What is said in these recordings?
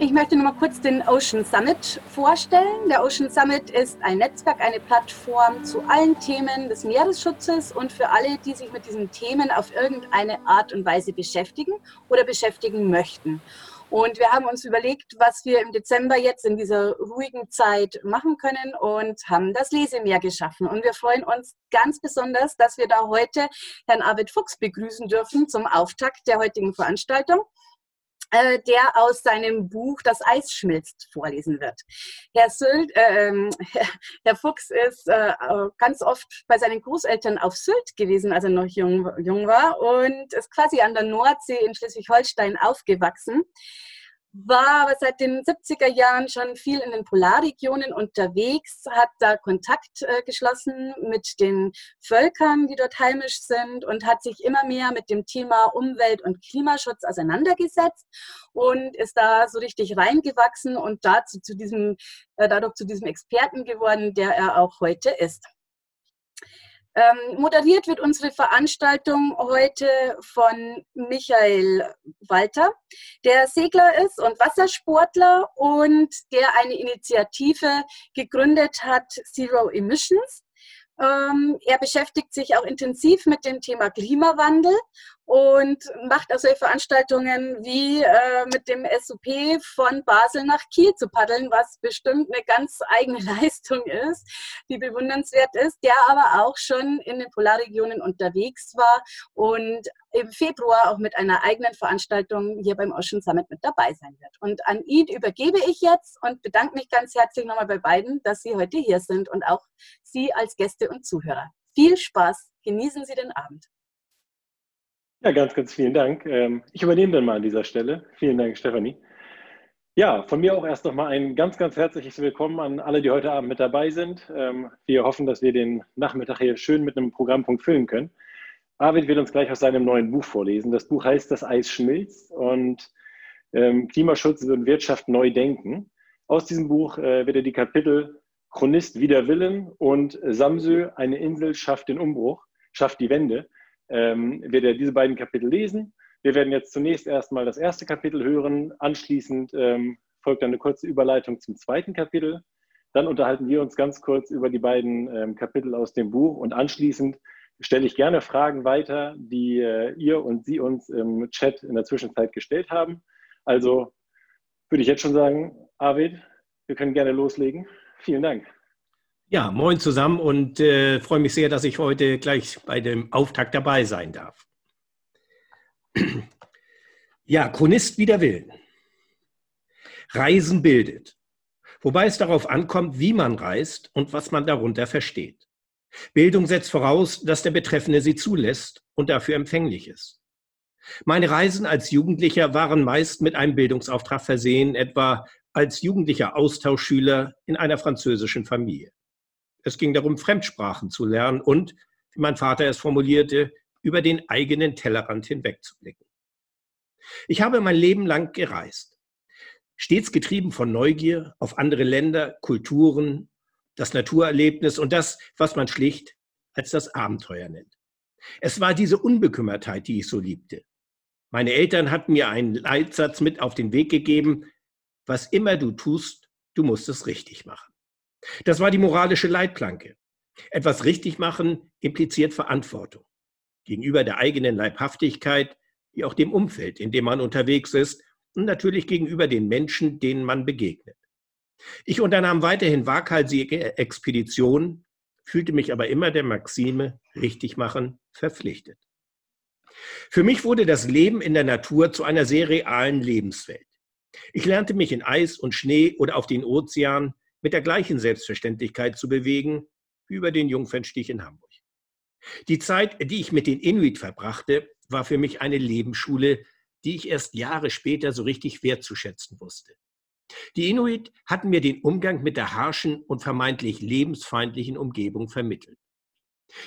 Ich möchte noch mal kurz den Ocean Summit vorstellen. Der Ocean Summit ist ein Netzwerk, eine Plattform zu allen Themen des Meeresschutzes und für alle, die sich mit diesen Themen auf irgendeine Art und Weise beschäftigen oder beschäftigen möchten. Und wir haben uns überlegt, was wir im Dezember jetzt in dieser ruhigen Zeit machen können und haben das Lesemeer geschaffen. Und wir freuen uns ganz besonders, dass wir da heute Herrn Arvid Fuchs begrüßen dürfen zum Auftakt der heutigen Veranstaltung. Äh, der aus seinem Buch Das Eis schmilzt vorlesen wird. Herr, Sylt, äh, Herr Fuchs ist äh, ganz oft bei seinen Großeltern auf Sylt gewesen, als er noch jung, jung war und ist quasi an der Nordsee in Schleswig-Holstein aufgewachsen war aber seit den 70er Jahren schon viel in den Polarregionen unterwegs, hat da Kontakt äh, geschlossen mit den Völkern, die dort heimisch sind und hat sich immer mehr mit dem Thema Umwelt- und Klimaschutz auseinandergesetzt und ist da so richtig reingewachsen und dazu zu diesem, äh, dadurch zu diesem Experten geworden, der er auch heute ist. Ähm, moderiert wird unsere Veranstaltung heute von Michael Walter, der Segler ist und Wassersportler und der eine Initiative gegründet hat, Zero Emissions. Ähm, er beschäftigt sich auch intensiv mit dem Thema Klimawandel und macht also Veranstaltungen wie äh, mit dem SUP von Basel nach Kiel zu paddeln, was bestimmt eine ganz eigene Leistung ist, die bewundernswert ist, der aber auch schon in den Polarregionen unterwegs war und im Februar auch mit einer eigenen Veranstaltung hier beim Ocean Summit mit dabei sein wird. Und an ihn übergebe ich jetzt und bedanke mich ganz herzlich nochmal bei beiden, dass Sie heute hier sind und auch Sie als Gäste und Zuhörer. Viel Spaß, genießen Sie den Abend. Ja, ganz, ganz vielen Dank. Ähm, ich übernehme dann mal an dieser Stelle. Vielen Dank, Stefanie. Ja, von mir auch erst nochmal ein ganz, ganz herzliches Willkommen an alle, die heute Abend mit dabei sind. Ähm, wir hoffen, dass wir den Nachmittag hier schön mit einem Programmpunkt füllen können. Arvid wird uns gleich aus seinem neuen Buch vorlesen. Das Buch heißt Das Eis schmilzt und ähm, Klimaschutz und Wirtschaft neu denken. Aus diesem Buch äh, wird er die Kapitel Chronist wider Willen und Samsö, eine Insel schafft den Umbruch, schafft die Wende, ähm, wird er diese beiden Kapitel lesen. Wir werden jetzt zunächst erstmal das erste Kapitel hören. Anschließend ähm, folgt eine kurze Überleitung zum zweiten Kapitel. Dann unterhalten wir uns ganz kurz über die beiden ähm, Kapitel aus dem Buch und anschließend stelle ich gerne Fragen weiter, die äh, ihr und Sie uns im Chat in der Zwischenzeit gestellt haben. Also würde ich jetzt schon sagen, Arvid, wir können gerne loslegen. Vielen Dank. Ja, moin zusammen und äh, freue mich sehr, dass ich heute gleich bei dem Auftakt dabei sein darf. Ja, Chronist wider Willen. Reisen bildet. Wobei es darauf ankommt, wie man reist und was man darunter versteht. Bildung setzt voraus, dass der Betreffende sie zulässt und dafür empfänglich ist. Meine Reisen als Jugendlicher waren meist mit einem Bildungsauftrag versehen, etwa als jugendlicher Austauschschüler in einer französischen Familie. Es ging darum, Fremdsprachen zu lernen und, wie mein Vater es formulierte, über den eigenen Tellerrand hinwegzublicken. Ich habe mein Leben lang gereist, stets getrieben von Neugier auf andere Länder, Kulturen, das Naturerlebnis und das, was man schlicht als das Abenteuer nennt. Es war diese Unbekümmertheit, die ich so liebte. Meine Eltern hatten mir einen Leitsatz mit auf den Weg gegeben, was immer du tust, du musst es richtig machen. Das war die moralische Leitplanke. Etwas richtig machen impliziert Verantwortung gegenüber der eigenen Leibhaftigkeit, wie auch dem Umfeld, in dem man unterwegs ist und natürlich gegenüber den Menschen, denen man begegnet. Ich unternahm weiterhin waghalsige Expeditionen, fühlte mich aber immer der Maxime richtig machen verpflichtet. Für mich wurde das Leben in der Natur zu einer sehr realen Lebenswelt. Ich lernte mich in Eis und Schnee oder auf den Ozean mit der gleichen Selbstverständlichkeit zu bewegen wie über den Jungfernstich in Hamburg. Die Zeit, die ich mit den Inuit verbrachte, war für mich eine Lebensschule, die ich erst Jahre später so richtig wertzuschätzen wusste. Die Inuit hatten mir den Umgang mit der harschen und vermeintlich lebensfeindlichen Umgebung vermittelt.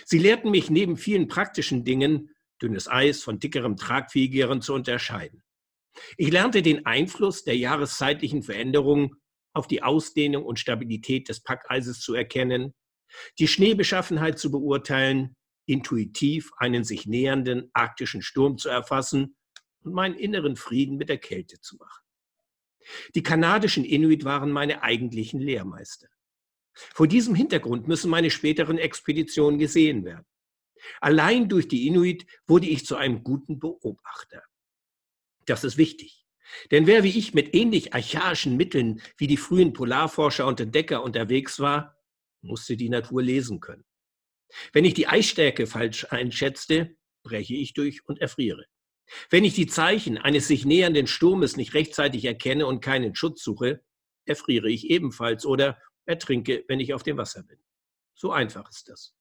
Sie lehrten mich neben vielen praktischen Dingen, dünnes Eis von dickerem, tragfähigeren zu unterscheiden. Ich lernte den Einfluss der jahreszeitlichen Veränderungen auf die Ausdehnung und Stabilität des Packeises zu erkennen, die Schneebeschaffenheit zu beurteilen, intuitiv einen sich nähernden arktischen Sturm zu erfassen und meinen inneren Frieden mit der Kälte zu machen. Die kanadischen Inuit waren meine eigentlichen Lehrmeister. Vor diesem Hintergrund müssen meine späteren Expeditionen gesehen werden. Allein durch die Inuit wurde ich zu einem guten Beobachter. Das ist wichtig. Denn wer wie ich mit ähnlich archaischen Mitteln wie die frühen Polarforscher und Entdecker unterwegs war, musste die Natur lesen können. Wenn ich die Eisstärke falsch einschätzte, breche ich durch und erfriere. Wenn ich die Zeichen eines sich nähernden Sturmes nicht rechtzeitig erkenne und keinen Schutz suche, erfriere ich ebenfalls oder ertrinke, wenn ich auf dem Wasser bin. So einfach ist das.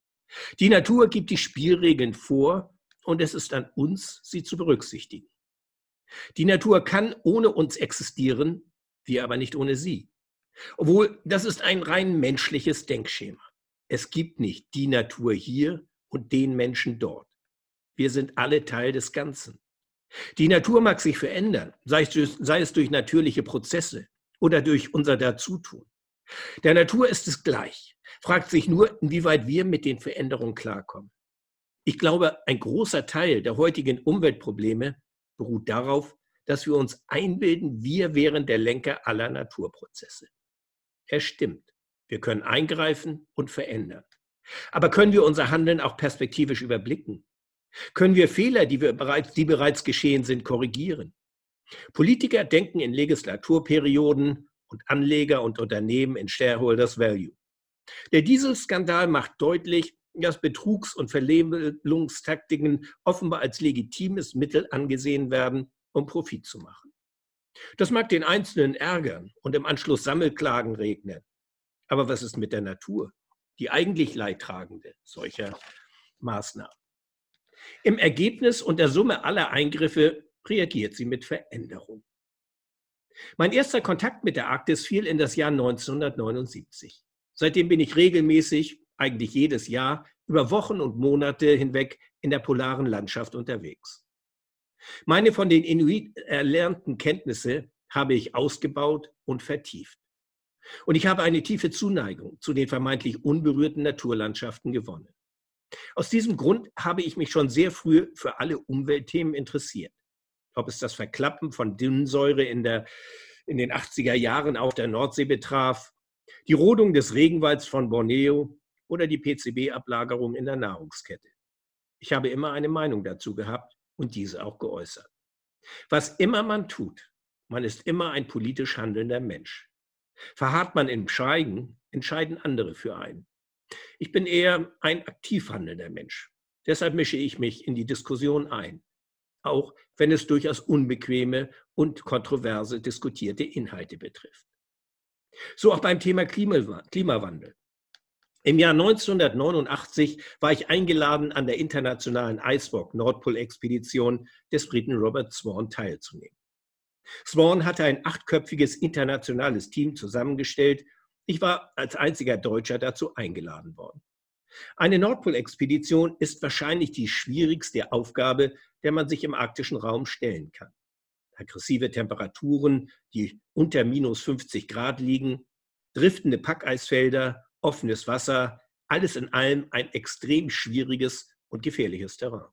Die Natur gibt die Spielregeln vor und es ist an uns, sie zu berücksichtigen. Die Natur kann ohne uns existieren, wir aber nicht ohne sie. Obwohl, das ist ein rein menschliches Denkschema. Es gibt nicht die Natur hier und den Menschen dort. Wir sind alle Teil des Ganzen. Die Natur mag sich verändern, sei es, durch, sei es durch natürliche Prozesse oder durch unser Dazutun. Der Natur ist es gleich, fragt sich nur, inwieweit wir mit den Veränderungen klarkommen. Ich glaube, ein großer Teil der heutigen Umweltprobleme beruht darauf, dass wir uns einbilden, wir wären der Lenker aller Naturprozesse. Er stimmt. Wir können eingreifen und verändern. Aber können wir unser Handeln auch perspektivisch überblicken? Können wir Fehler, die, wir bereits, die bereits geschehen sind, korrigieren? Politiker denken in Legislaturperioden und Anleger und Unternehmen in Shareholders Value. Der Dieselskandal macht deutlich, dass Betrugs- und Verlebelungstaktiken offenbar als legitimes Mittel angesehen werden, um Profit zu machen. Das mag den Einzelnen ärgern und im Anschluss Sammelklagen regnen. Aber was ist mit der Natur, die eigentlich Leidtragende solcher Maßnahmen? Im Ergebnis und der Summe aller Eingriffe reagiert sie mit Veränderung. Mein erster Kontakt mit der Arktis fiel in das Jahr 1979. Seitdem bin ich regelmäßig, eigentlich jedes Jahr, über Wochen und Monate hinweg in der polaren Landschaft unterwegs. Meine von den Inuit erlernten Kenntnisse habe ich ausgebaut und vertieft. Und ich habe eine tiefe Zuneigung zu den vermeintlich unberührten Naturlandschaften gewonnen. Aus diesem Grund habe ich mich schon sehr früh für alle Umweltthemen interessiert. Ob es das Verklappen von Dünnsäure in, der, in den 80er Jahren auf der Nordsee betraf, die Rodung des Regenwalds von Borneo oder die PCB-Ablagerung in der Nahrungskette. Ich habe immer eine Meinung dazu gehabt und diese auch geäußert. Was immer man tut, man ist immer ein politisch handelnder Mensch. Verharrt man im Schweigen, entscheiden andere für einen. Ich bin eher ein aktiv handelnder Mensch. Deshalb mische ich mich in die Diskussion ein, auch wenn es durchaus unbequeme und kontroverse diskutierte Inhalte betrifft. So auch beim Thema Klimawandel. Im Jahr 1989 war ich eingeladen, an der internationalen Icewalk Nordpol-Expedition des Briten Robert Swan teilzunehmen. Swan hatte ein achtköpfiges internationales Team zusammengestellt. Ich war als einziger Deutscher dazu eingeladen worden. Eine Nordpol-Expedition ist wahrscheinlich die schwierigste Aufgabe, der man sich im arktischen Raum stellen kann. Aggressive Temperaturen, die unter minus 50 Grad liegen, driftende Packeisfelder offenes Wasser, alles in allem ein extrem schwieriges und gefährliches Terrain.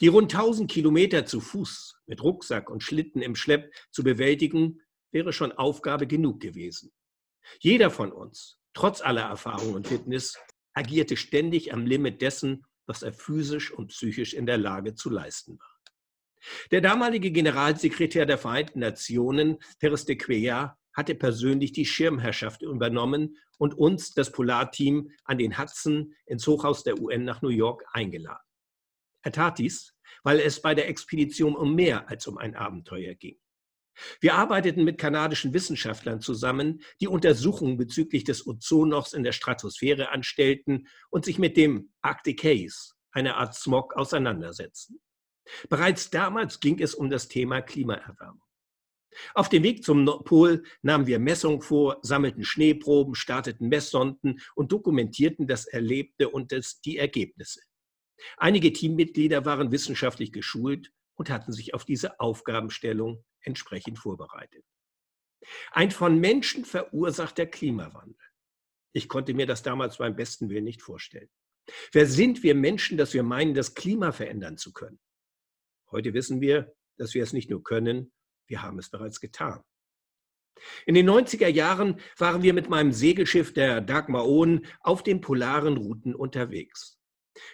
Die rund 1000 Kilometer zu Fuß mit Rucksack und Schlitten im Schlepp zu bewältigen, wäre schon Aufgabe genug gewesen. Jeder von uns, trotz aller Erfahrung und Fitness, agierte ständig am Limit dessen, was er physisch und psychisch in der Lage zu leisten war. Der damalige Generalsekretär der Vereinten Nationen, Teres de Cuellar, hatte persönlich die Schirmherrschaft übernommen und uns, das Polarteam, an den Hudson ins Hochhaus der UN nach New York eingeladen. Er tat dies, weil es bei der Expedition um mehr als um ein Abenteuer ging. Wir arbeiteten mit kanadischen Wissenschaftlern zusammen, die Untersuchungen bezüglich des Ozonlochs in der Stratosphäre anstellten und sich mit dem Arctic Haze, einer Art Smog, auseinandersetzten. Bereits damals ging es um das Thema Klimaerwärmung. Auf dem Weg zum Pol nahmen wir Messungen vor, sammelten Schneeproben, starteten Messsonden und dokumentierten das Erlebte und das, die Ergebnisse. Einige Teammitglieder waren wissenschaftlich geschult und hatten sich auf diese Aufgabenstellung entsprechend vorbereitet. Ein von Menschen verursachter Klimawandel. Ich konnte mir das damals beim besten Willen nicht vorstellen. Wer sind wir Menschen, dass wir meinen, das Klima verändern zu können? Heute wissen wir, dass wir es nicht nur können, wir haben es bereits getan. In den 90er Jahren waren wir mit meinem Segelschiff der Dagmar Ohn auf den polaren Routen unterwegs.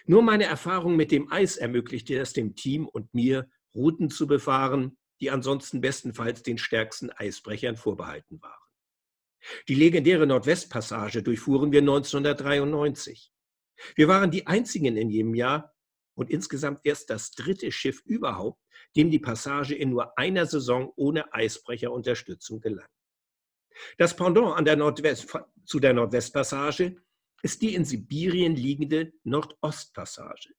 Nur meine Erfahrung mit dem Eis ermöglichte es dem Team und mir, Routen zu befahren, die ansonsten bestenfalls den stärksten Eisbrechern vorbehalten waren. Die legendäre Nordwestpassage durchfuhren wir 1993. Wir waren die einzigen in jedem Jahr und insgesamt erst das dritte Schiff überhaupt, dem die Passage in nur einer Saison ohne Eisbrecherunterstützung gelang. Das Pendant an der zu der Nordwestpassage ist die in Sibirien liegende Nordostpassage.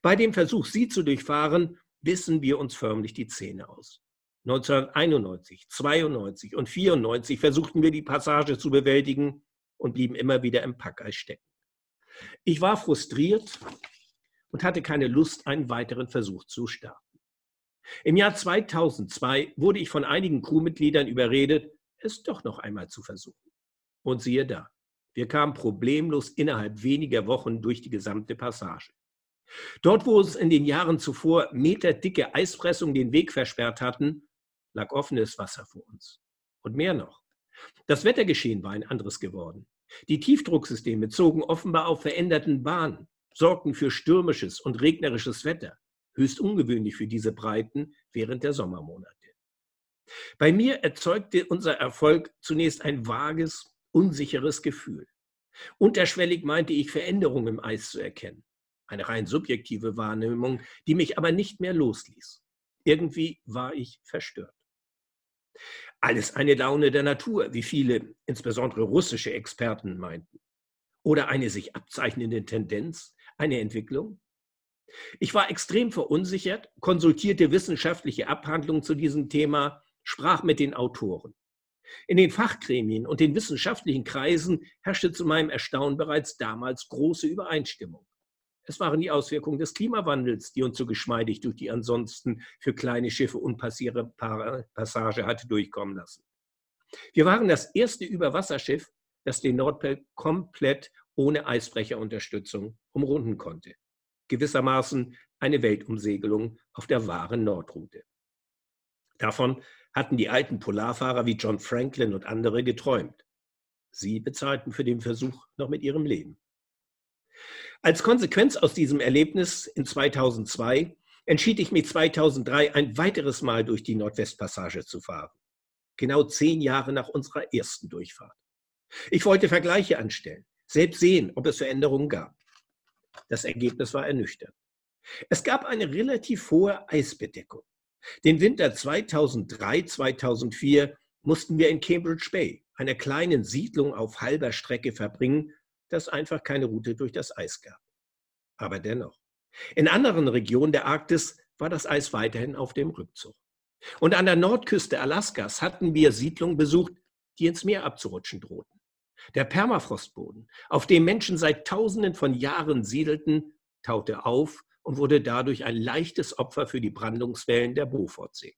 Bei dem Versuch, sie zu durchfahren, bissen wir uns förmlich die Zähne aus. 1991, 92 und 94 versuchten wir die Passage zu bewältigen und blieben immer wieder im Packeis stecken. Ich war frustriert und hatte keine Lust, einen weiteren Versuch zu starten. Im Jahr 2002 wurde ich von einigen Crewmitgliedern überredet, es doch noch einmal zu versuchen. Und siehe da, wir kamen problemlos innerhalb weniger Wochen durch die gesamte Passage. Dort, wo es in den Jahren zuvor meterdicke Eispressungen den Weg versperrt hatten, lag offenes Wasser vor uns. Und mehr noch. Das Wettergeschehen war ein anderes geworden. Die Tiefdrucksysteme zogen offenbar auf veränderten Bahnen, sorgten für stürmisches und regnerisches Wetter, höchst ungewöhnlich für diese Breiten während der Sommermonate. Bei mir erzeugte unser Erfolg zunächst ein vages, unsicheres Gefühl. Unterschwellig meinte ich, Veränderungen im Eis zu erkennen. Eine rein subjektive Wahrnehmung, die mich aber nicht mehr losließ. Irgendwie war ich verstört. Alles eine Laune der Natur, wie viele, insbesondere russische Experten meinten. Oder eine sich abzeichnende Tendenz, eine Entwicklung? Ich war extrem verunsichert, konsultierte wissenschaftliche Abhandlungen zu diesem Thema, sprach mit den Autoren. In den Fachgremien und den wissenschaftlichen Kreisen herrschte zu meinem Erstaunen bereits damals große Übereinstimmung. Es waren die Auswirkungen des Klimawandels, die uns so geschmeidig durch die ansonsten für kleine Schiffe unpassierbare Passage hatte durchkommen lassen. Wir waren das erste Überwasserschiff, das den Nordpol komplett ohne Eisbrecherunterstützung umrunden konnte. Gewissermaßen eine Weltumsegelung auf der wahren Nordroute. Davon hatten die alten Polarfahrer wie John Franklin und andere geträumt. Sie bezahlten für den Versuch noch mit ihrem Leben. Als Konsequenz aus diesem Erlebnis in 2002 entschied ich mich 2003 ein weiteres Mal durch die Nordwestpassage zu fahren. Genau zehn Jahre nach unserer ersten Durchfahrt. Ich wollte Vergleiche anstellen, selbst sehen, ob es Veränderungen gab. Das Ergebnis war ernüchternd. Es gab eine relativ hohe Eisbedeckung. Den Winter 2003, 2004 mussten wir in Cambridge Bay, einer kleinen Siedlung auf halber Strecke, verbringen, das einfach keine Route durch das Eis gab. Aber dennoch. In anderen Regionen der Arktis war das Eis weiterhin auf dem Rückzug. Und an der Nordküste Alaskas hatten wir Siedlungen besucht, die ins Meer abzurutschen drohten. Der Permafrostboden, auf dem Menschen seit Tausenden von Jahren siedelten, taute auf und wurde dadurch ein leichtes Opfer für die Brandungswellen der Beaufortsee.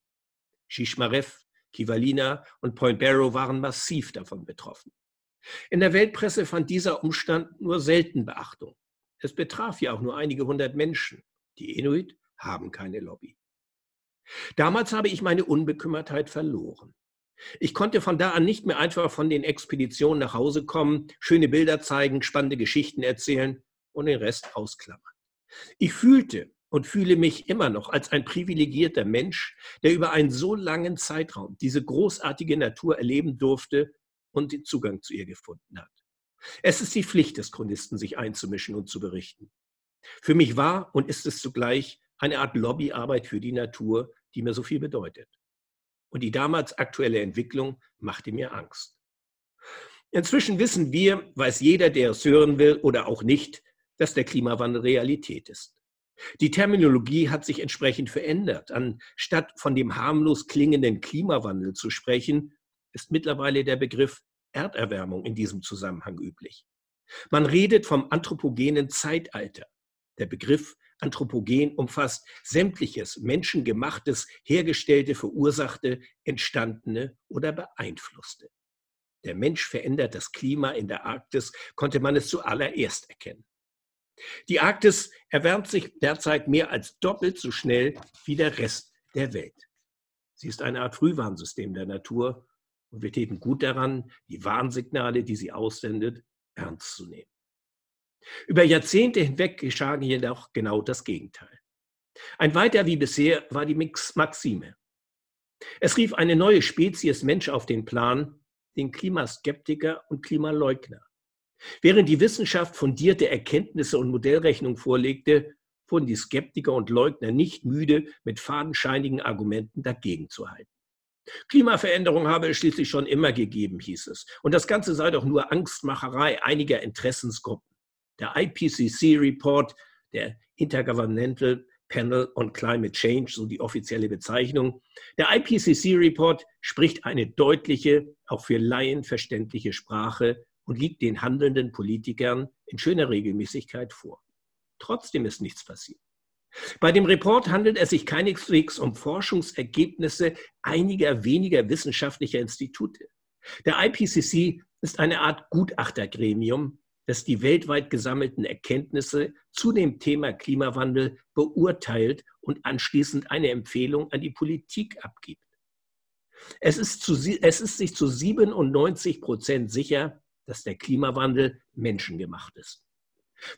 Shishmaref, Kivalina und Point Barrow waren massiv davon betroffen. In der Weltpresse fand dieser Umstand nur selten Beachtung. Es betraf ja auch nur einige hundert Menschen. Die Inuit haben keine Lobby. Damals habe ich meine Unbekümmertheit verloren. Ich konnte von da an nicht mehr einfach von den Expeditionen nach Hause kommen, schöne Bilder zeigen, spannende Geschichten erzählen und den Rest ausklammern. Ich fühlte und fühle mich immer noch als ein privilegierter Mensch, der über einen so langen Zeitraum diese großartige Natur erleben durfte und den Zugang zu ihr gefunden hat. Es ist die Pflicht des Chronisten, sich einzumischen und zu berichten. Für mich war und ist es zugleich eine Art Lobbyarbeit für die Natur, die mir so viel bedeutet. Und die damals aktuelle Entwicklung machte mir Angst. Inzwischen wissen wir, weiß jeder, der es hören will oder auch nicht, dass der Klimawandel Realität ist. Die Terminologie hat sich entsprechend verändert. Anstatt von dem harmlos klingenden Klimawandel zu sprechen, ist mittlerweile der Begriff Erderwärmung in diesem Zusammenhang üblich. Man redet vom anthropogenen Zeitalter. Der Begriff Anthropogen umfasst sämtliches menschengemachtes, hergestellte, verursachte, entstandene oder beeinflusste. Der Mensch verändert das Klima in der Arktis, konnte man es zuallererst erkennen. Die Arktis erwärmt sich derzeit mehr als doppelt so schnell wie der Rest der Welt. Sie ist eine Art Frühwarnsystem der Natur Und wir täten gut daran, die Warnsignale, die sie aussendet, ernst zu nehmen. Über Jahrzehnte hinweg geschah jedoch genau das Gegenteil. Ein weiter wie bisher war die Maxime. Es rief eine neue Spezies Mensch auf den Plan, den Klimaskeptiker und Klimaleugner. Während die Wissenschaft fundierte Erkenntnisse und Modellrechnung vorlegte, wurden die Skeptiker und Leugner nicht müde, mit fadenscheinigen Argumenten dagegen zu halten. Klimaveränderung habe es schließlich schon immer gegeben, hieß es. Und das Ganze sei doch nur Angstmacherei einiger Interessensgruppen. Der IPCC-Report, der Intergovernmental Panel on Climate Change, so die offizielle Bezeichnung. Der IPCC-Report spricht eine deutliche, auch für Laien verständliche Sprache und liegt den handelnden Politikern in schöner Regelmäßigkeit vor. Trotzdem ist nichts passiert. Bei dem Report handelt es sich keineswegs um Forschungsergebnisse einiger weniger wissenschaftlicher Institute. Der IPCC ist eine Art Gutachtergremium, das die weltweit gesammelten Erkenntnisse zu dem Thema Klimawandel beurteilt und anschließend eine Empfehlung an die Politik abgibt. Es ist, zu, es ist sich zu 97 Prozent sicher, dass der Klimawandel menschengemacht ist.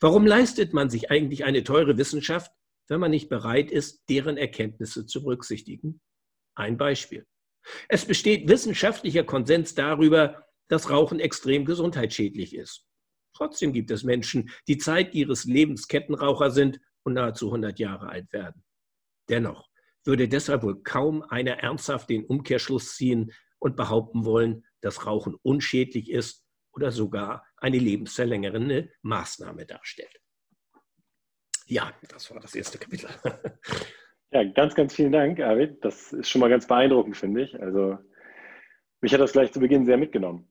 Warum leistet man sich eigentlich eine teure Wissenschaft, wenn man nicht bereit ist, deren Erkenntnisse zu berücksichtigen? Ein Beispiel. Es besteht wissenschaftlicher Konsens darüber, dass Rauchen extrem gesundheitsschädlich ist. Trotzdem gibt es Menschen, die Zeit ihres Lebens Kettenraucher sind und nahezu 100 Jahre alt werden. Dennoch würde deshalb wohl kaum einer ernsthaft den Umkehrschluss ziehen und behaupten wollen, dass Rauchen unschädlich ist oder sogar eine lebensverlängernde Maßnahme darstellt. Ja, das war das erste Kapitel. Ja, ganz, ganz vielen Dank, Arvid. Das ist schon mal ganz beeindruckend, finde ich. Also, mich hat das gleich zu Beginn sehr mitgenommen.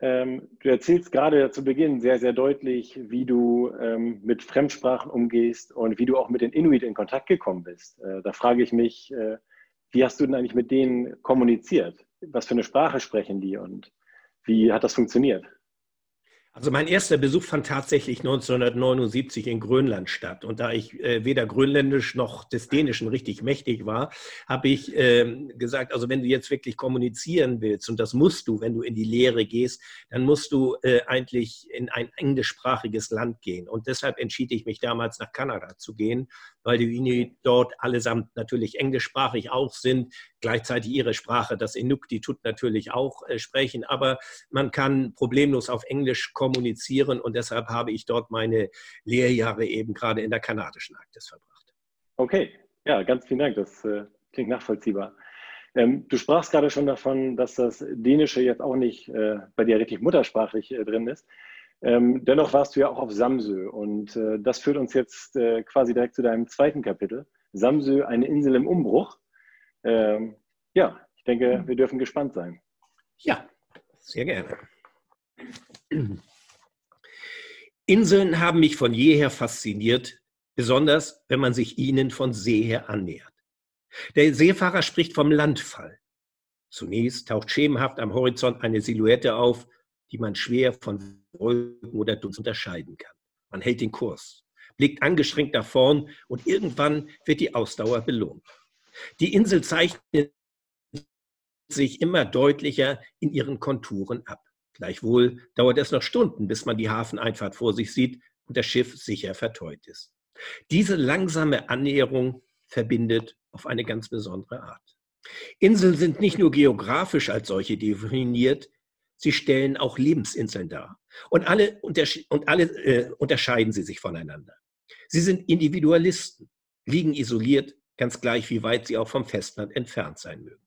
Ähm, du erzählst gerade zu Beginn sehr, sehr deutlich, wie du ähm, mit Fremdsprachen umgehst und wie du auch mit den Inuit in Kontakt gekommen bist. Äh, da frage ich mich, äh, wie hast du denn eigentlich mit denen kommuniziert? Was für eine Sprache sprechen die und wie hat das funktioniert? Also mein erster Besuch fand tatsächlich 1979 in Grönland statt. Und da ich äh, weder Grönländisch noch des Dänischen richtig mächtig war, habe ich äh, gesagt, also wenn du jetzt wirklich kommunizieren willst, und das musst du, wenn du in die Lehre gehst, dann musst du äh, eigentlich in ein englischsprachiges Land gehen. Und deshalb entschied ich mich damals nach Kanada zu gehen, weil die Inuit dort allesamt natürlich englischsprachig auch sind, gleichzeitig ihre Sprache, das Inuktitut natürlich auch äh, sprechen, aber man kann problemlos auf Englisch kommunizieren und deshalb habe ich dort meine Lehrjahre eben gerade in der kanadischen Arktis verbracht. Okay, ja, ganz vielen Dank, das äh, klingt nachvollziehbar. Ähm, du sprachst gerade schon davon, dass das Dänische jetzt auch nicht äh, bei dir richtig muttersprachlich äh, drin ist. Ähm, dennoch warst du ja auch auf Samsö und äh, das führt uns jetzt äh, quasi direkt zu deinem zweiten Kapitel. Samsö, eine Insel im Umbruch. Ähm, ja, ich denke, wir dürfen gespannt sein. Ja, sehr gerne. Inseln haben mich von jeher fasziniert, besonders wenn man sich ihnen von See her annähert. Der Seefahrer spricht vom Landfall. Zunächst taucht schemenhaft am Horizont eine Silhouette auf, die man schwer von Wolken oder Dunst unterscheiden kann. Man hält den Kurs, blickt angestrengt nach vorn und irgendwann wird die Ausdauer belohnt. Die Insel zeichnet sich immer deutlicher in ihren Konturen ab. Gleichwohl dauert es noch Stunden, bis man die Hafeneinfahrt vor sich sieht und das Schiff sicher verteut ist. Diese langsame Annäherung verbindet auf eine ganz besondere Art. Inseln sind nicht nur geografisch als solche definiert, sie stellen auch Lebensinseln dar. Und alle, und alle äh, unterscheiden sie sich voneinander. Sie sind Individualisten, liegen isoliert, ganz gleich wie weit sie auch vom Festland entfernt sein mögen.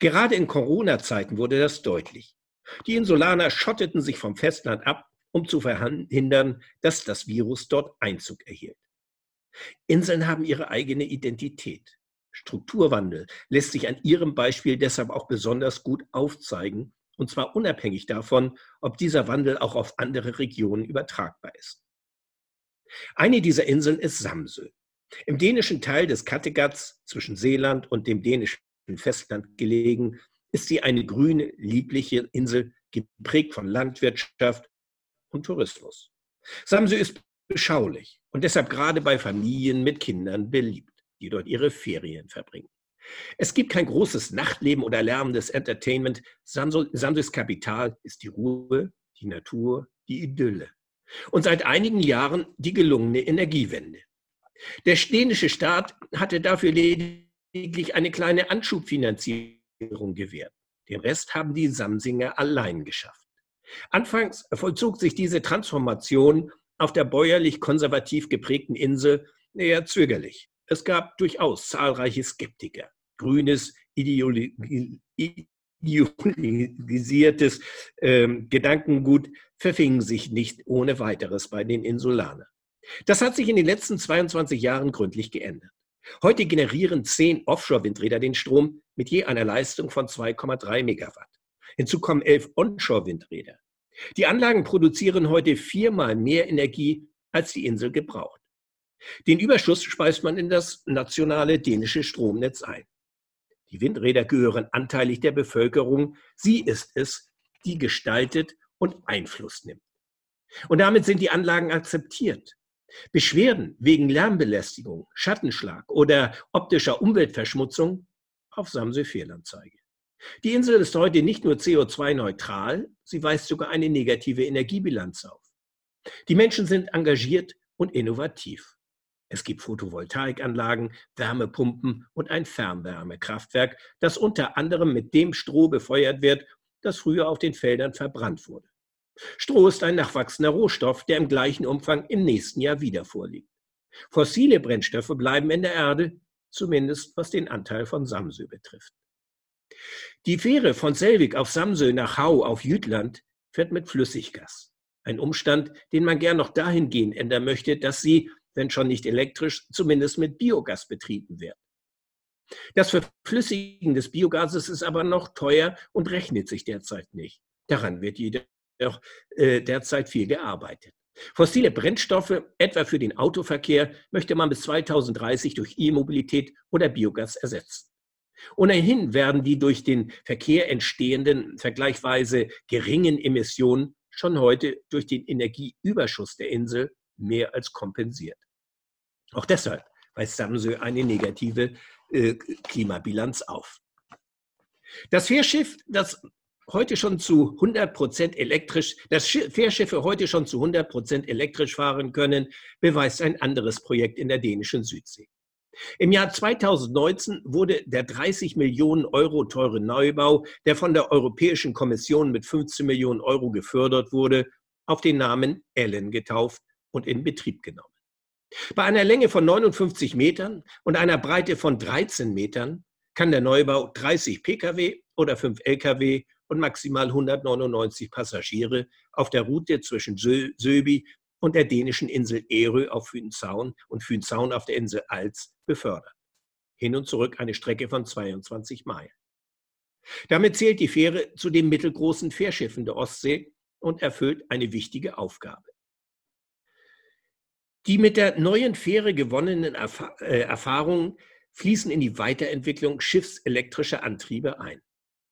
Gerade in Corona-Zeiten wurde das deutlich. Die Insulaner schotteten sich vom Festland ab, um zu verhindern, dass das Virus dort Einzug erhielt. Inseln haben ihre eigene Identität. Strukturwandel lässt sich an ihrem Beispiel deshalb auch besonders gut aufzeigen und zwar unabhängig davon, ob dieser Wandel auch auf andere Regionen übertragbar ist. Eine dieser Inseln ist Samsø. Im dänischen Teil des Kattegats zwischen Seeland und dem dänischen Festland gelegen, ist sie eine grüne, liebliche Insel, geprägt von Landwirtschaft und Tourismus. Samsø ist beschaulich und deshalb gerade bei Familien mit Kindern beliebt, die dort ihre Ferien verbringen. Es gibt kein großes Nachtleben oder lärmendes Entertainment. Samsus Kapital ist die Ruhe, die Natur, die Idylle. Und seit einigen Jahren die gelungene Energiewende. Der dänische Staat hatte dafür lediglich eine kleine Anschubfinanzierung gewährt. Den Rest haben die Samsinger allein geschafft. Anfangs vollzog sich diese Transformation auf der bäuerlich konservativ geprägten Insel eher zögerlich. Es gab durchaus zahlreiche Skeptiker. Grünes, ideologisiertes ähm, Gedankengut verfing sich nicht ohne weiteres bei den Insulanern. Das hat sich in den letzten 22 Jahren gründlich geändert. Heute generieren zehn Offshore-Windräder den Strom mit je einer Leistung von 2,3 Megawatt. Hinzu kommen elf Onshore-Windräder. Die Anlagen produzieren heute viermal mehr Energie, als die Insel gebraucht. Den Überschuss speist man in das nationale dänische Stromnetz ein. Die Windräder gehören anteilig der Bevölkerung. Sie ist es, die gestaltet und Einfluss nimmt. Und damit sind die Anlagen akzeptiert. Beschwerden wegen Lärmbelästigung, Schattenschlag oder optischer Umweltverschmutzung auf Samsö Fehlanzeige. Die Insel ist heute nicht nur CO2-neutral, sie weist sogar eine negative Energiebilanz auf. Die Menschen sind engagiert und innovativ. Es gibt Photovoltaikanlagen, Wärmepumpen und ein Fernwärmekraftwerk, das unter anderem mit dem Stroh befeuert wird, das früher auf den Feldern verbrannt wurde. Stroh ist ein nachwachsender Rohstoff, der im gleichen Umfang im nächsten Jahr wieder vorliegt. Fossile Brennstoffe bleiben in der Erde, zumindest was den Anteil von Samsö betrifft. Die Fähre von Selvig auf Samsö nach Hau auf Jütland fährt mit Flüssiggas. Ein Umstand, den man gern noch dahingehend ändern möchte, dass sie wenn schon nicht elektrisch, zumindest mit Biogas betrieben wird. Das Verflüssigen des Biogases ist aber noch teuer und rechnet sich derzeit nicht. Daran wird jedoch äh, derzeit viel gearbeitet. Fossile Brennstoffe, etwa für den Autoverkehr, möchte man bis 2030 durch E-Mobilität oder Biogas ersetzen. Ohnehin werden die durch den Verkehr entstehenden vergleichsweise geringen Emissionen schon heute durch den Energieüberschuss der Insel mehr als kompensiert. Auch deshalb weist Samsö eine negative äh, Klimabilanz auf. Das Fährschiff, das heute schon zu 100 Prozent elektrisch, dass Fährschiffe heute schon zu 100 Prozent elektrisch fahren können, beweist ein anderes Projekt in der dänischen Südsee. Im Jahr 2019 wurde der 30 Millionen Euro teure Neubau, der von der Europäischen Kommission mit 15 Millionen Euro gefördert wurde, auf den Namen Ellen getauft und in Betrieb genommen. Bei einer Länge von 59 Metern und einer Breite von 13 Metern kann der Neubau 30 Pkw oder 5 Lkw und maximal 199 Passagiere auf der Route zwischen Söbi und der dänischen Insel Erö auf Fühnzaun und Fühnzaun auf der Insel Alz befördern. Hin und zurück eine Strecke von 22 Meilen. Damit zählt die Fähre zu den mittelgroßen Fährschiffen der Ostsee und erfüllt eine wichtige Aufgabe. Die mit der neuen Fähre gewonnenen Erf äh, Erfahrungen fließen in die Weiterentwicklung schiffselektrischer Antriebe ein.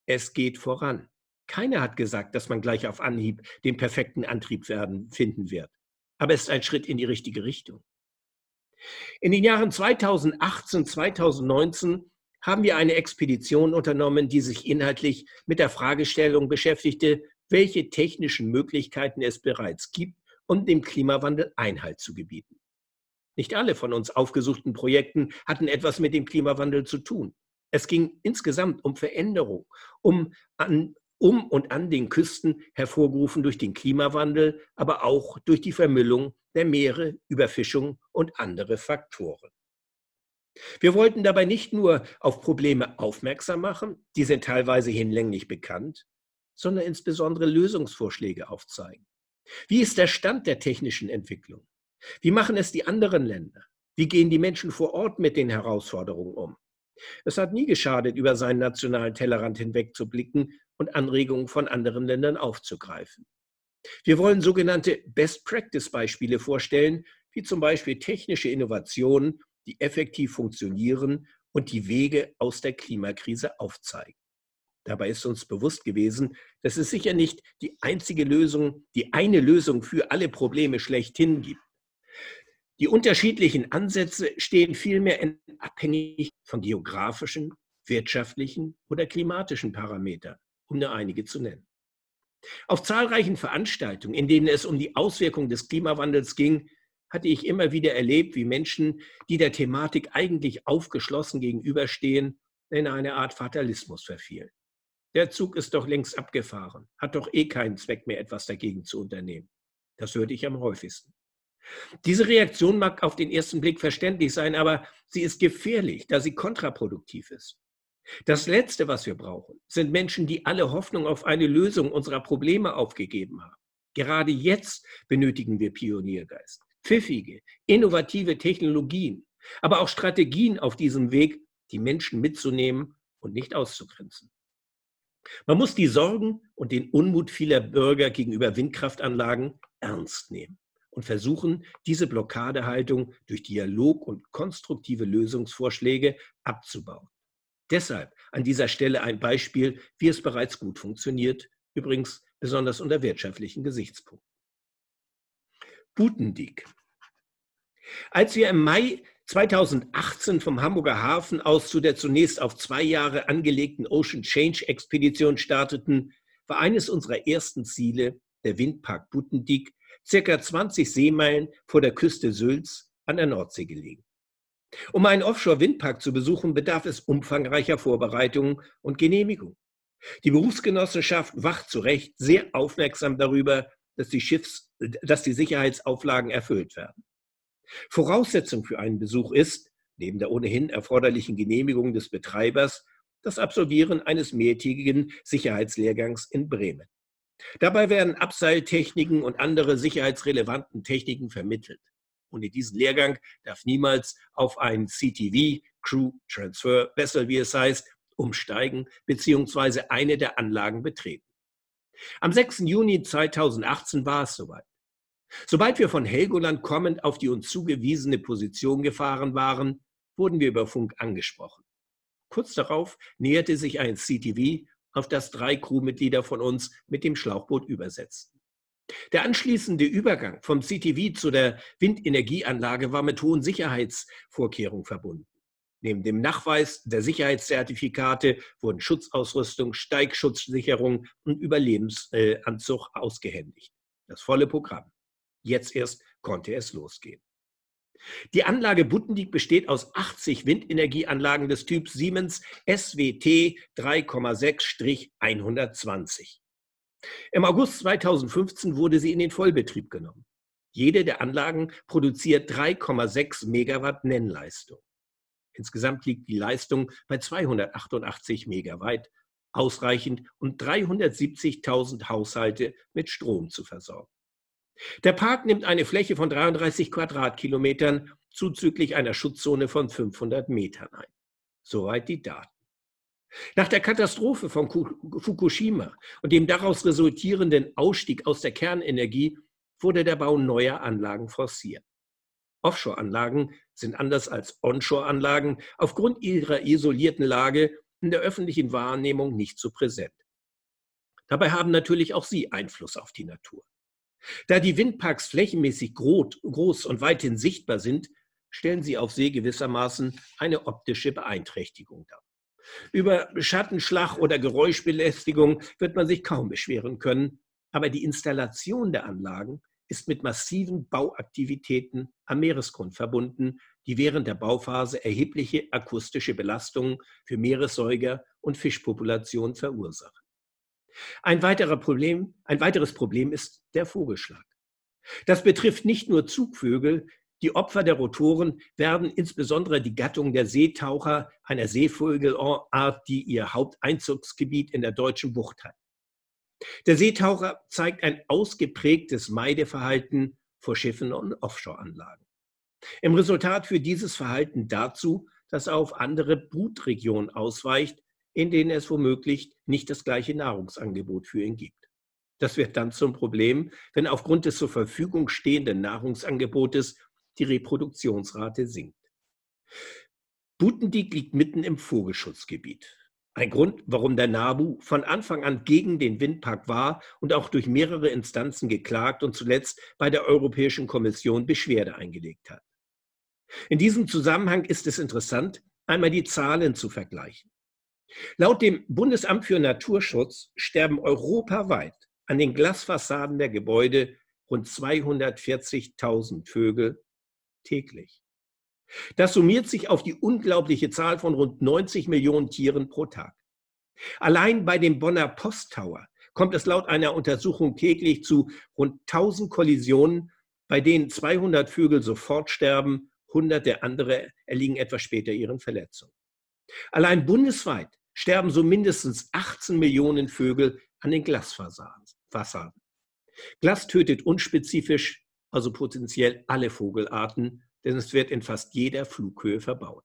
Es geht voran. Keiner hat gesagt, dass man gleich auf Anhieb den perfekten Antrieb werden, finden wird. Aber es ist ein Schritt in die richtige Richtung. In den Jahren 2018, 2019 haben wir eine Expedition unternommen, die sich inhaltlich mit der Fragestellung beschäftigte, welche technischen Möglichkeiten es bereits gibt, und dem Klimawandel Einhalt zu gebieten. Nicht alle von uns aufgesuchten Projekten hatten etwas mit dem Klimawandel zu tun. Es ging insgesamt um Veränderung, um, an, um und an den Küsten hervorgerufen durch den Klimawandel, aber auch durch die Vermüllung der Meere, Überfischung und andere Faktoren. Wir wollten dabei nicht nur auf Probleme aufmerksam machen, die sind teilweise hinlänglich bekannt, sondern insbesondere Lösungsvorschläge aufzeigen. Wie ist der Stand der technischen Entwicklung? Wie machen es die anderen Länder? Wie gehen die Menschen vor Ort mit den Herausforderungen um? Es hat nie geschadet, über seinen nationalen Tellerrand hinweg zu blicken und Anregungen von anderen Ländern aufzugreifen. Wir wollen sogenannte Best-Practice-Beispiele vorstellen, wie zum Beispiel technische Innovationen, die effektiv funktionieren und die Wege aus der Klimakrise aufzeigen. Dabei ist uns bewusst gewesen, dass es sicher nicht die einzige Lösung, die eine Lösung für alle Probleme schlechthin gibt. Die unterschiedlichen Ansätze stehen vielmehr abhängig von geografischen, wirtschaftlichen oder klimatischen Parameter, um nur einige zu nennen. Auf zahlreichen Veranstaltungen, in denen es um die Auswirkungen des Klimawandels ging, hatte ich immer wieder erlebt, wie Menschen, die der Thematik eigentlich aufgeschlossen gegenüberstehen, in eine Art Fatalismus verfielen. Der Zug ist doch längst abgefahren, hat doch eh keinen Zweck mehr, etwas dagegen zu unternehmen. Das hörte ich am häufigsten. Diese Reaktion mag auf den ersten Blick verständlich sein, aber sie ist gefährlich, da sie kontraproduktiv ist. Das Letzte, was wir brauchen, sind Menschen, die alle Hoffnung auf eine Lösung unserer Probleme aufgegeben haben. Gerade jetzt benötigen wir Pioniergeist, pfiffige, innovative Technologien, aber auch Strategien auf diesem Weg, die Menschen mitzunehmen und nicht auszugrenzen. Man muss die Sorgen und den Unmut vieler Bürger gegenüber Windkraftanlagen ernst nehmen und versuchen, diese Blockadehaltung durch Dialog und konstruktive Lösungsvorschläge abzubauen. Deshalb an dieser Stelle ein Beispiel, wie es bereits gut funktioniert, übrigens besonders unter wirtschaftlichen Gesichtspunkten. Butendiek. Als wir im Mai 2018 vom Hamburger Hafen aus zu der zunächst auf zwei Jahre angelegten Ocean Change Expedition starteten, war eines unserer ersten Ziele der Windpark Butendiek, circa 20 Seemeilen vor der Küste Sülz an der Nordsee gelegen. Um einen Offshore-Windpark zu besuchen, bedarf es umfangreicher Vorbereitungen und Genehmigungen. Die Berufsgenossenschaft wacht zu Recht sehr aufmerksam darüber, dass die, Schiffs-, dass die Sicherheitsauflagen erfüllt werden. Voraussetzung für einen Besuch ist, neben der ohnehin erforderlichen Genehmigung des Betreibers, das Absolvieren eines mehrtägigen Sicherheitslehrgangs in Bremen. Dabei werden Abseiltechniken und andere sicherheitsrelevanten Techniken vermittelt. Und in diesen Lehrgang darf niemals auf einen CTV, Crew Transfer Vessel, wie es heißt, umsteigen bzw. eine der Anlagen betreten. Am 6. Juni 2018 war es soweit. Sobald wir von Helgoland kommend auf die uns zugewiesene Position gefahren waren, wurden wir über Funk angesprochen. Kurz darauf näherte sich ein CTV, auf das drei Crewmitglieder von uns mit dem Schlauchboot übersetzten. Der anschließende Übergang vom CTV zu der Windenergieanlage war mit hohen Sicherheitsvorkehrungen verbunden. Neben dem Nachweis der Sicherheitszertifikate wurden Schutzausrüstung, Steigschutzsicherung und Überlebensanzug ausgehändigt. Das volle Programm. Jetzt erst konnte es losgehen. Die Anlage Buttendiek besteht aus 80 Windenergieanlagen des Typs Siemens SWT 3,6-120. Im August 2015 wurde sie in den Vollbetrieb genommen. Jede der Anlagen produziert 3,6 Megawatt Nennleistung. Insgesamt liegt die Leistung bei 288 Megawatt, ausreichend, um 370.000 Haushalte mit Strom zu versorgen. Der Park nimmt eine Fläche von 33 Quadratkilometern zuzüglich einer Schutzzone von 500 Metern ein. Soweit die Daten. Nach der Katastrophe von Fukushima und dem daraus resultierenden Ausstieg aus der Kernenergie wurde der Bau neuer Anlagen forciert. Offshore-Anlagen sind anders als Onshore-Anlagen aufgrund ihrer isolierten Lage in der öffentlichen Wahrnehmung nicht so präsent. Dabei haben natürlich auch sie Einfluss auf die Natur. Da die Windparks flächenmäßig groß und weithin sichtbar sind, stellen sie auf See gewissermaßen eine optische Beeinträchtigung dar. Über Schattenschlag oder Geräuschbelästigung wird man sich kaum beschweren können, aber die Installation der Anlagen ist mit massiven Bauaktivitäten am Meeresgrund verbunden, die während der Bauphase erhebliche akustische Belastungen für Meeressäuger und Fischpopulationen verursachen. Ein, weiterer Problem, ein weiteres Problem ist der Vogelschlag. Das betrifft nicht nur Zugvögel, die Opfer der Rotoren werden insbesondere die Gattung der Seetaucher, einer Seevogelart, die ihr Haupteinzugsgebiet in der deutschen Bucht hat. Der Seetaucher zeigt ein ausgeprägtes Meideverhalten vor Schiffen und Offshore-Anlagen. Im Resultat führt dieses Verhalten dazu, dass er auf andere Brutregionen ausweicht, in denen es womöglich nicht das gleiche Nahrungsangebot für ihn gibt. Das wird dann zum Problem, wenn aufgrund des zur Verfügung stehenden Nahrungsangebotes die Reproduktionsrate sinkt. Butendiek liegt mitten im Vogelschutzgebiet. Ein Grund, warum der NABU von Anfang an gegen den Windpark war und auch durch mehrere Instanzen geklagt und zuletzt bei der Europäischen Kommission Beschwerde eingelegt hat. In diesem Zusammenhang ist es interessant, einmal die Zahlen zu vergleichen. Laut dem Bundesamt für Naturschutz sterben europaweit an den Glasfassaden der Gebäude rund 240.000 Vögel täglich. Das summiert sich auf die unglaubliche Zahl von rund 90 Millionen Tieren pro Tag. Allein bei dem Bonner Posttower kommt es laut einer Untersuchung täglich zu rund 1000 Kollisionen, bei denen 200 Vögel sofort sterben, hunderte andere erliegen etwas später ihren Verletzungen. Allein bundesweit sterben so mindestens 18 Millionen Vögel an den Glasfassaden. Glas tötet unspezifisch, also potenziell alle Vogelarten, denn es wird in fast jeder Flughöhe verbaut.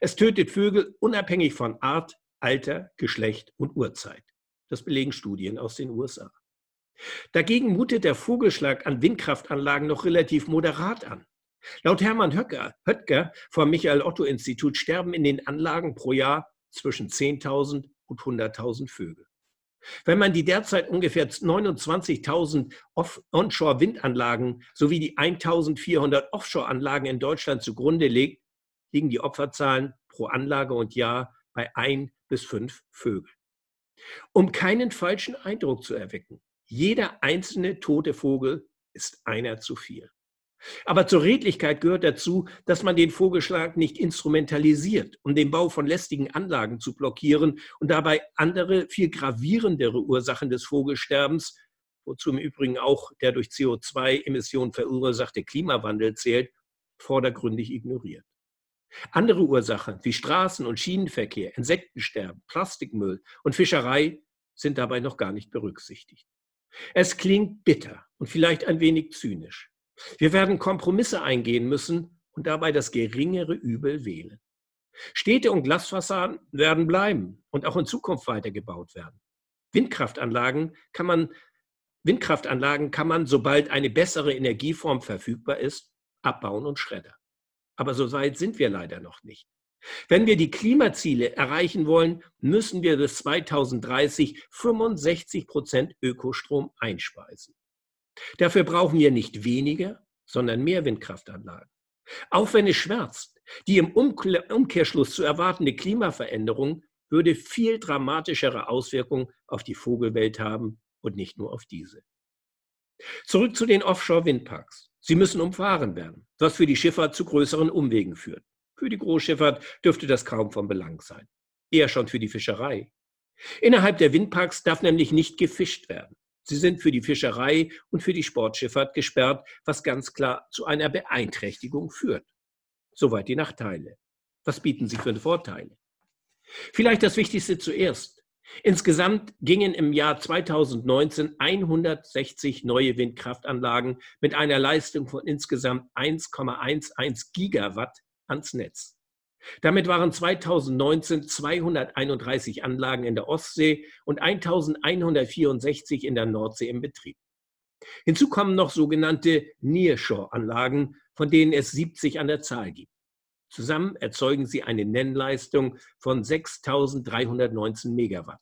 Es tötet Vögel unabhängig von Art, Alter, Geschlecht und Uhrzeit. Das belegen Studien aus den USA. Dagegen mutet der Vogelschlag an Windkraftanlagen noch relativ moderat an. Laut Hermann Höcker, Höttger vom Michael-Otto-Institut sterben in den Anlagen pro Jahr zwischen 10.000 und 100.000 Vögel. Wenn man die derzeit ungefähr 29.000 Onshore-Windanlagen sowie die 1.400 Offshore-Anlagen in Deutschland zugrunde legt, liegen die Opferzahlen pro Anlage und Jahr bei ein bis fünf Vögeln. Um keinen falschen Eindruck zu erwecken, jeder einzelne tote Vogel ist einer zu viel. Aber zur Redlichkeit gehört dazu, dass man den Vogelschlag nicht instrumentalisiert, um den Bau von lästigen Anlagen zu blockieren und dabei andere, viel gravierendere Ursachen des Vogelsterbens, wozu im Übrigen auch der durch CO2-Emissionen verursachte Klimawandel zählt, vordergründig ignoriert. Andere Ursachen wie Straßen- und Schienenverkehr, Insektensterben, Plastikmüll und Fischerei sind dabei noch gar nicht berücksichtigt. Es klingt bitter und vielleicht ein wenig zynisch. Wir werden Kompromisse eingehen müssen und dabei das geringere Übel wählen. Städte und Glasfassaden werden bleiben und auch in Zukunft weitergebaut werden. Windkraftanlagen kann man, Windkraftanlagen kann man, sobald eine bessere Energieform verfügbar ist, abbauen und schreddern. Aber so weit sind wir leider noch nicht. Wenn wir die Klimaziele erreichen wollen, müssen wir bis 2030 65 Prozent Ökostrom einspeisen. Dafür brauchen wir nicht weniger, sondern mehr Windkraftanlagen. Auch wenn es schmerzt, die im Umkehrschluss zu erwartende Klimaveränderung würde viel dramatischere Auswirkungen auf die Vogelwelt haben und nicht nur auf diese. Zurück zu den Offshore-Windparks. Sie müssen umfahren werden, was für die Schifffahrt zu größeren Umwegen führt. Für die Großschifffahrt dürfte das kaum von Belang sein. Eher schon für die Fischerei. Innerhalb der Windparks darf nämlich nicht gefischt werden. Sie sind für die Fischerei und für die Sportschifffahrt gesperrt, was ganz klar zu einer Beeinträchtigung führt. Soweit die Nachteile. Was bieten sie für Vorteile? Vielleicht das Wichtigste zuerst. Insgesamt gingen im Jahr 2019 160 neue Windkraftanlagen mit einer Leistung von insgesamt 1,11 Gigawatt ans Netz. Damit waren 2019 231 Anlagen in der Ostsee und 1164 in der Nordsee im Betrieb. Hinzu kommen noch sogenannte Nearshore-Anlagen, von denen es 70 an der Zahl gibt. Zusammen erzeugen sie eine Nennleistung von 6.319 Megawatt.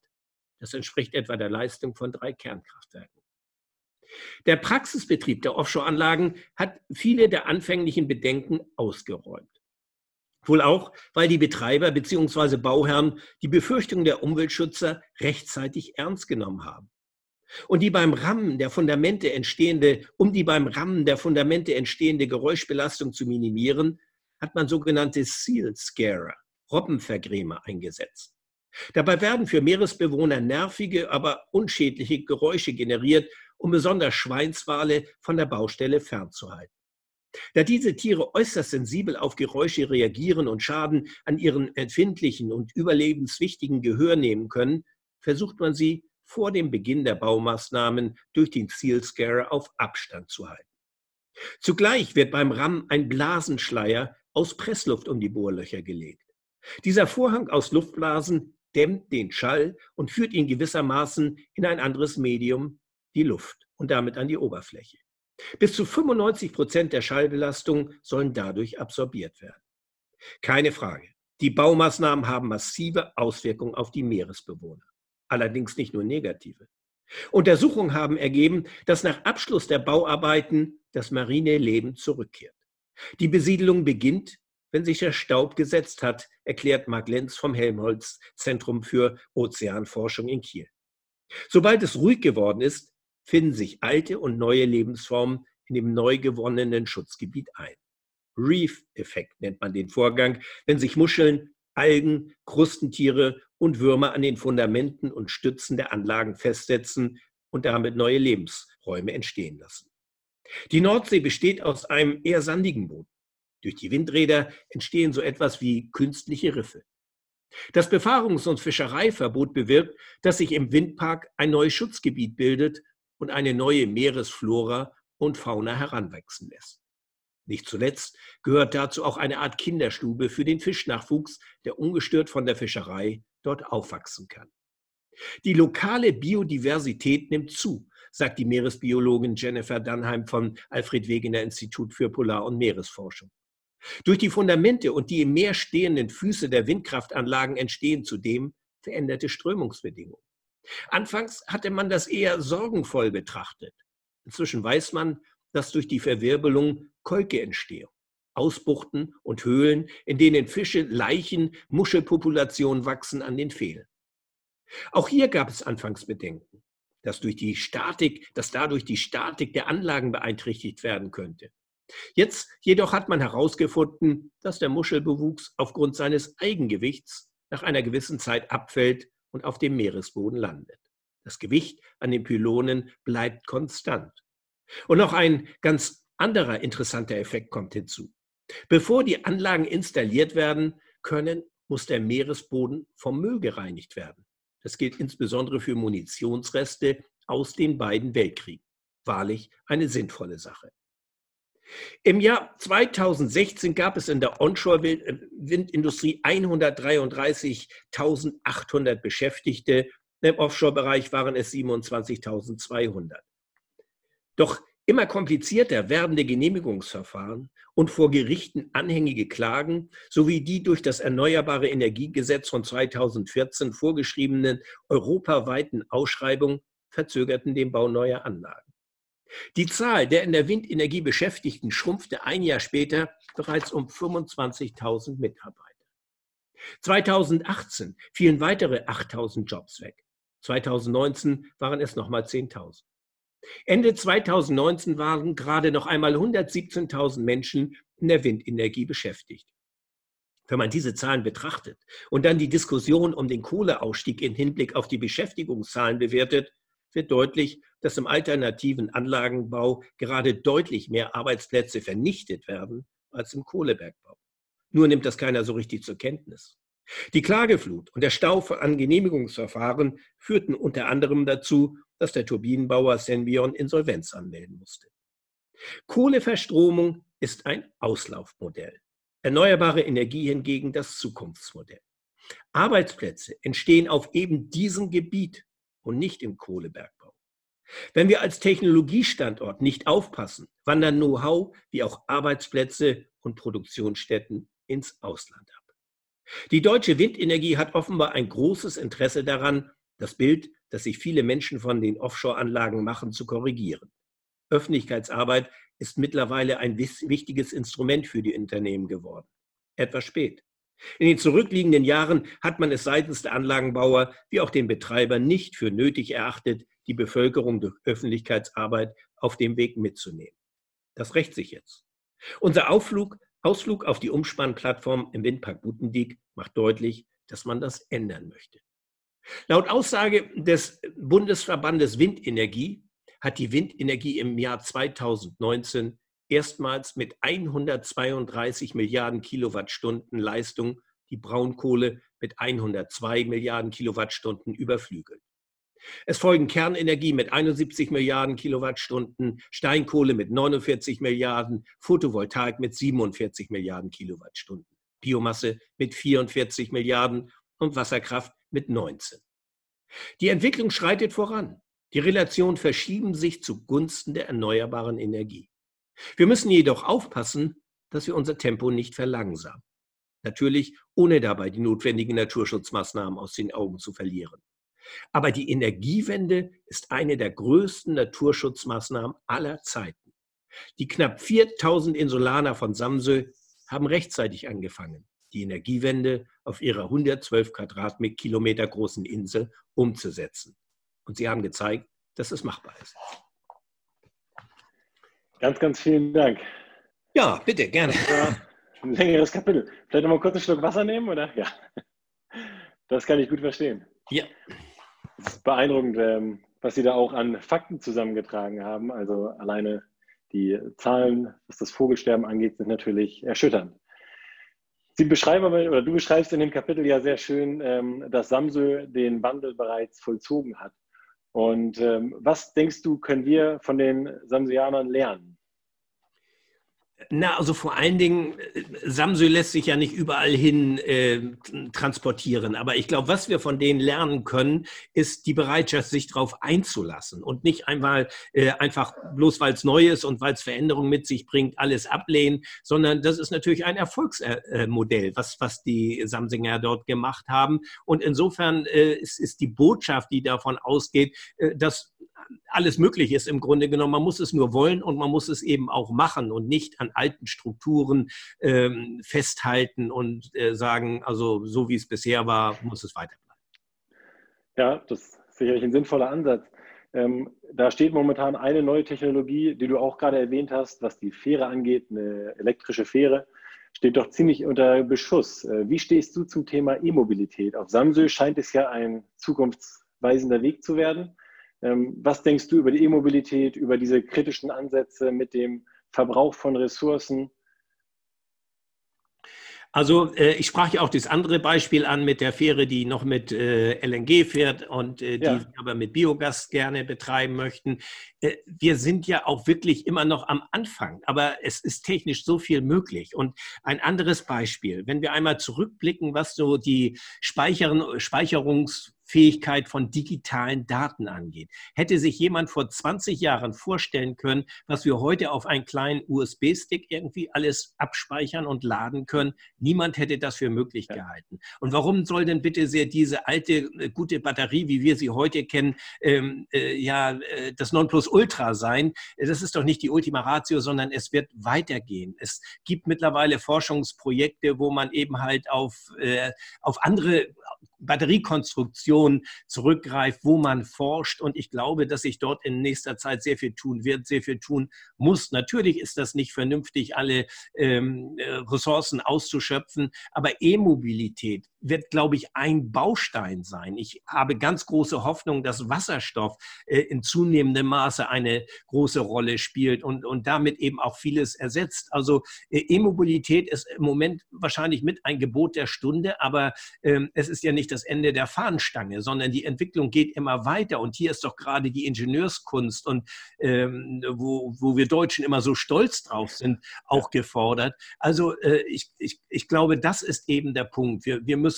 Das entspricht etwa der Leistung von drei Kernkraftwerken. Der Praxisbetrieb der Offshore-Anlagen hat viele der anfänglichen Bedenken ausgeräumt. Wohl auch, weil die Betreiber bzw. Bauherren die Befürchtungen der Umweltschützer rechtzeitig ernst genommen haben. Und die beim Rammen der Fundamente entstehende, um die beim Rammen der Fundamente entstehende Geräuschbelastung zu minimieren, hat man sogenannte Seal Scarer, Robbenvergrämer eingesetzt. Dabei werden für Meeresbewohner nervige, aber unschädliche Geräusche generiert, um besonders Schweinswale von der Baustelle fernzuhalten. Da diese Tiere äußerst sensibel auf Geräusche reagieren und Schaden an ihren empfindlichen und überlebenswichtigen Gehör nehmen können, versucht man sie vor dem Beginn der Baumaßnahmen durch den Seal Scare auf Abstand zu halten. Zugleich wird beim RAM ein Blasenschleier aus Pressluft um die Bohrlöcher gelegt. Dieser Vorhang aus Luftblasen dämmt den Schall und führt ihn gewissermaßen in ein anderes Medium, die Luft, und damit an die Oberfläche. Bis zu 95 Prozent der Schallbelastung sollen dadurch absorbiert werden. Keine Frage. Die Baumaßnahmen haben massive Auswirkungen auf die Meeresbewohner. Allerdings nicht nur negative. Untersuchungen haben ergeben, dass nach Abschluss der Bauarbeiten das marine Leben zurückkehrt. Die Besiedelung beginnt, wenn sich der Staub gesetzt hat, erklärt Mark Lenz vom Helmholtz Zentrum für Ozeanforschung in Kiel. Sobald es ruhig geworden ist, finden sich alte und neue Lebensformen in dem neu gewonnenen Schutzgebiet ein. Reef-Effekt nennt man den Vorgang, wenn sich Muscheln, Algen, Krustentiere und Würmer an den Fundamenten und Stützen der Anlagen festsetzen und damit neue Lebensräume entstehen lassen. Die Nordsee besteht aus einem eher sandigen Boden. Durch die Windräder entstehen so etwas wie künstliche Riffe. Das Befahrungs- und Fischereiverbot bewirkt, dass sich im Windpark ein neues Schutzgebiet bildet und eine neue Meeresflora und Fauna heranwachsen lässt. Nicht zuletzt gehört dazu auch eine Art Kinderstube für den Fischnachwuchs, der ungestört von der Fischerei dort aufwachsen kann. Die lokale Biodiversität nimmt zu, sagt die Meeresbiologin Jennifer Dunheim vom Alfred Wegener Institut für Polar- und Meeresforschung. Durch die Fundamente und die im Meer stehenden Füße der Windkraftanlagen entstehen zudem veränderte Strömungsbedingungen. Anfangs hatte man das eher sorgenvoll betrachtet. Inzwischen weiß man, dass durch die Verwirbelung Kolke entstehen. Ausbuchten und Höhlen, in denen Fische, Leichen, Muschelpopulationen wachsen an den Pfählen. Auch hier gab es anfangs Bedenken, dass durch die Statik, dass dadurch die Statik der Anlagen beeinträchtigt werden könnte. Jetzt jedoch hat man herausgefunden, dass der Muschelbewuchs aufgrund seines Eigengewichts nach einer gewissen Zeit abfällt und auf dem Meeresboden landet. Das Gewicht an den Pylonen bleibt konstant. Und noch ein ganz anderer interessanter Effekt kommt hinzu. Bevor die Anlagen installiert werden können, muss der Meeresboden vom Müll gereinigt werden. Das gilt insbesondere für Munitionsreste aus den beiden Weltkriegen. Wahrlich eine sinnvolle Sache. Im Jahr 2016 gab es in der Onshore-Windindustrie 133.800 Beschäftigte. Im Offshore-Bereich waren es 27.200. Doch immer komplizierter werdende Genehmigungsverfahren und vor Gerichten anhängige Klagen sowie die durch das Erneuerbare Energiegesetz von 2014 vorgeschriebenen europaweiten Ausschreibungen verzögerten den Bau neuer Anlagen. Die Zahl der in der Windenergie Beschäftigten schrumpfte ein Jahr später bereits um 25.000 Mitarbeiter. 2018 fielen weitere 8.000 Jobs weg. 2019 waren es nochmal 10.000. Ende 2019 waren gerade noch einmal 117.000 Menschen in der Windenergie beschäftigt. Wenn man diese Zahlen betrachtet und dann die Diskussion um den Kohleausstieg in Hinblick auf die Beschäftigungszahlen bewertet, wird deutlich, dass im alternativen Anlagenbau gerade deutlich mehr Arbeitsplätze vernichtet werden als im Kohlebergbau. Nur nimmt das keiner so richtig zur Kenntnis. Die Klageflut und der Stau an Genehmigungsverfahren führten unter anderem dazu, dass der Turbinenbauer Senvion Insolvenz anmelden musste. Kohleverstromung ist ein Auslaufmodell. Erneuerbare Energie hingegen das Zukunftsmodell. Arbeitsplätze entstehen auf eben diesem Gebiet und nicht im Kohlebergbau. Wenn wir als Technologiestandort nicht aufpassen, wandern Know-how wie auch Arbeitsplätze und Produktionsstätten ins Ausland ab. Die deutsche Windenergie hat offenbar ein großes Interesse daran, das Bild, das sich viele Menschen von den Offshore-Anlagen machen, zu korrigieren. Öffentlichkeitsarbeit ist mittlerweile ein wichtiges Instrument für die Unternehmen geworden. Etwas spät. In den zurückliegenden Jahren hat man es seitens der Anlagenbauer wie auch den Betreibern nicht für nötig erachtet, die Bevölkerung durch Öffentlichkeitsarbeit auf dem Weg mitzunehmen. Das rächt sich jetzt. Unser Aufflug, Ausflug auf die Umspannplattform im Windpark Butendiek macht deutlich, dass man das ändern möchte. Laut Aussage des Bundesverbandes Windenergie hat die Windenergie im Jahr 2019 erstmals mit 132 Milliarden Kilowattstunden Leistung die Braunkohle mit 102 Milliarden Kilowattstunden überflügelt. Es folgen Kernenergie mit 71 Milliarden Kilowattstunden, Steinkohle mit 49 Milliarden, Photovoltaik mit 47 Milliarden Kilowattstunden, Biomasse mit 44 Milliarden und Wasserkraft mit 19. Die Entwicklung schreitet voran. Die Relationen verschieben sich zugunsten der erneuerbaren Energie. Wir müssen jedoch aufpassen, dass wir unser Tempo nicht verlangsamen. Natürlich ohne dabei die notwendigen Naturschutzmaßnahmen aus den Augen zu verlieren. Aber die Energiewende ist eine der größten Naturschutzmaßnahmen aller Zeiten. Die knapp 4000 Insulaner von Samsö haben rechtzeitig angefangen, die Energiewende auf ihrer 112 Quadratkilometer großen Insel umzusetzen. Und sie haben gezeigt, dass es machbar ist. Ganz, ganz vielen Dank. Ja, bitte, gerne. ein längeres Kapitel. Vielleicht noch mal kurz einen Schluck Wasser nehmen, oder? Ja. Das kann ich gut verstehen. Ja. Es ist beeindruckend, ähm, was Sie da auch an Fakten zusammengetragen haben. Also alleine die Zahlen, was das Vogelsterben angeht, sind natürlich erschütternd. Sie beschreiben aber, oder du beschreibst in dem Kapitel ja sehr schön, ähm, dass Samsö den Wandel bereits vollzogen hat. Und ähm, was denkst du, können wir von den Samsianern lernen? Na, also vor allen Dingen, äh, Samsung lässt sich ja nicht überall hin äh, transportieren. Aber ich glaube, was wir von denen lernen können, ist die Bereitschaft, sich darauf einzulassen und nicht einmal äh, einfach bloß, weil es neu ist und weil es Veränderungen mit sich bringt, alles ablehnen, sondern das ist natürlich ein Erfolgsmodell, was, was die Samsinger dort gemacht haben. Und insofern äh, ist, ist die Botschaft, die davon ausgeht, äh, dass alles möglich ist im Grunde genommen. Man muss es nur wollen und man muss es eben auch machen und nicht an alten Strukturen ähm, festhalten und äh, sagen, also so wie es bisher war, muss es weiterbleiben. Ja, das ist sicherlich ein sinnvoller Ansatz. Ähm, da steht momentan eine neue Technologie, die du auch gerade erwähnt hast, was die Fähre angeht, eine elektrische Fähre, steht doch ziemlich unter Beschuss. Äh, wie stehst du zum Thema E-Mobilität? Auf Samsö scheint es ja ein zukunftsweisender Weg zu werden. Ähm, was denkst du über die E-Mobilität, über diese kritischen Ansätze mit dem Verbrauch von Ressourcen? Also äh, ich sprach ja auch das andere Beispiel an mit der Fähre, die noch mit äh, LNG fährt und äh, die ja. aber mit Biogas gerne betreiben möchten. Wir sind ja auch wirklich immer noch am Anfang, aber es ist technisch so viel möglich. Und ein anderes Beispiel, wenn wir einmal zurückblicken, was so die Speichern, Speicherungs Fähigkeit von digitalen Daten angeht. Hätte sich jemand vor 20 Jahren vorstellen können, was wir heute auf einen kleinen USB-Stick irgendwie alles abspeichern und laden können? Niemand hätte das für möglich gehalten. Und warum soll denn bitte sehr diese alte äh, gute Batterie, wie wir sie heute kennen, ähm, äh, ja äh, das Nonplusultra sein? Das ist doch nicht die Ultima Ratio, sondern es wird weitergehen. Es gibt mittlerweile Forschungsprojekte, wo man eben halt auf, äh, auf andere Batteriekonstruktion zurückgreift, wo man forscht. Und ich glaube, dass sich dort in nächster Zeit sehr viel tun wird, sehr viel tun muss. Natürlich ist das nicht vernünftig, alle ähm, äh, Ressourcen auszuschöpfen, aber E-Mobilität wird, glaube ich, ein Baustein sein. Ich habe ganz große Hoffnung, dass Wasserstoff äh, in zunehmendem Maße eine große Rolle spielt und, und damit eben auch vieles ersetzt. Also äh, E-Mobilität ist im Moment wahrscheinlich mit ein Gebot der Stunde, aber ähm, es ist ja nicht das Ende der Fahnenstange, sondern die Entwicklung geht immer weiter. Und hier ist doch gerade die Ingenieurskunst und ähm, wo, wo wir Deutschen immer so stolz drauf sind, auch gefordert. Also äh, ich, ich, ich glaube, das ist eben der Punkt. Wir, wir müssen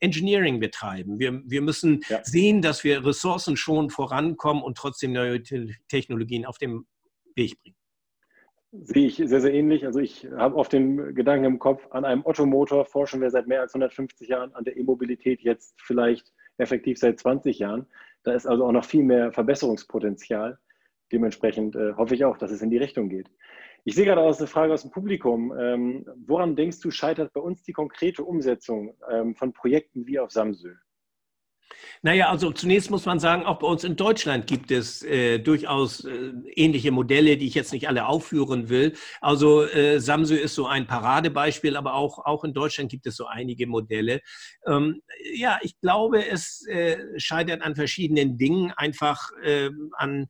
Engineering betreiben. Wir, wir müssen ja. sehen, dass wir Ressourcen schon vorankommen und trotzdem neue Technologien auf dem Weg bringen. Sehe ich sehr, sehr ähnlich. Also ich habe oft den Gedanken im Kopf, an einem Ottomotor forschen wir seit mehr als 150 Jahren, an der E-Mobilität jetzt vielleicht effektiv seit 20 Jahren. Da ist also auch noch viel mehr Verbesserungspotenzial. Dementsprechend äh, hoffe ich auch, dass es in die Richtung geht. Ich sehe gerade aus eine Frage aus dem Publikum. Ähm, woran denkst du, scheitert bei uns die konkrete Umsetzung ähm, von Projekten wie auf Samsö? Naja, also zunächst muss man sagen, auch bei uns in Deutschland gibt es äh, durchaus äh, ähnliche Modelle, die ich jetzt nicht alle aufführen will. Also äh, Samsung ist so ein Paradebeispiel, aber auch, auch in Deutschland gibt es so einige Modelle. Ähm, ja, ich glaube, es äh, scheitert an verschiedenen Dingen, einfach ähm, an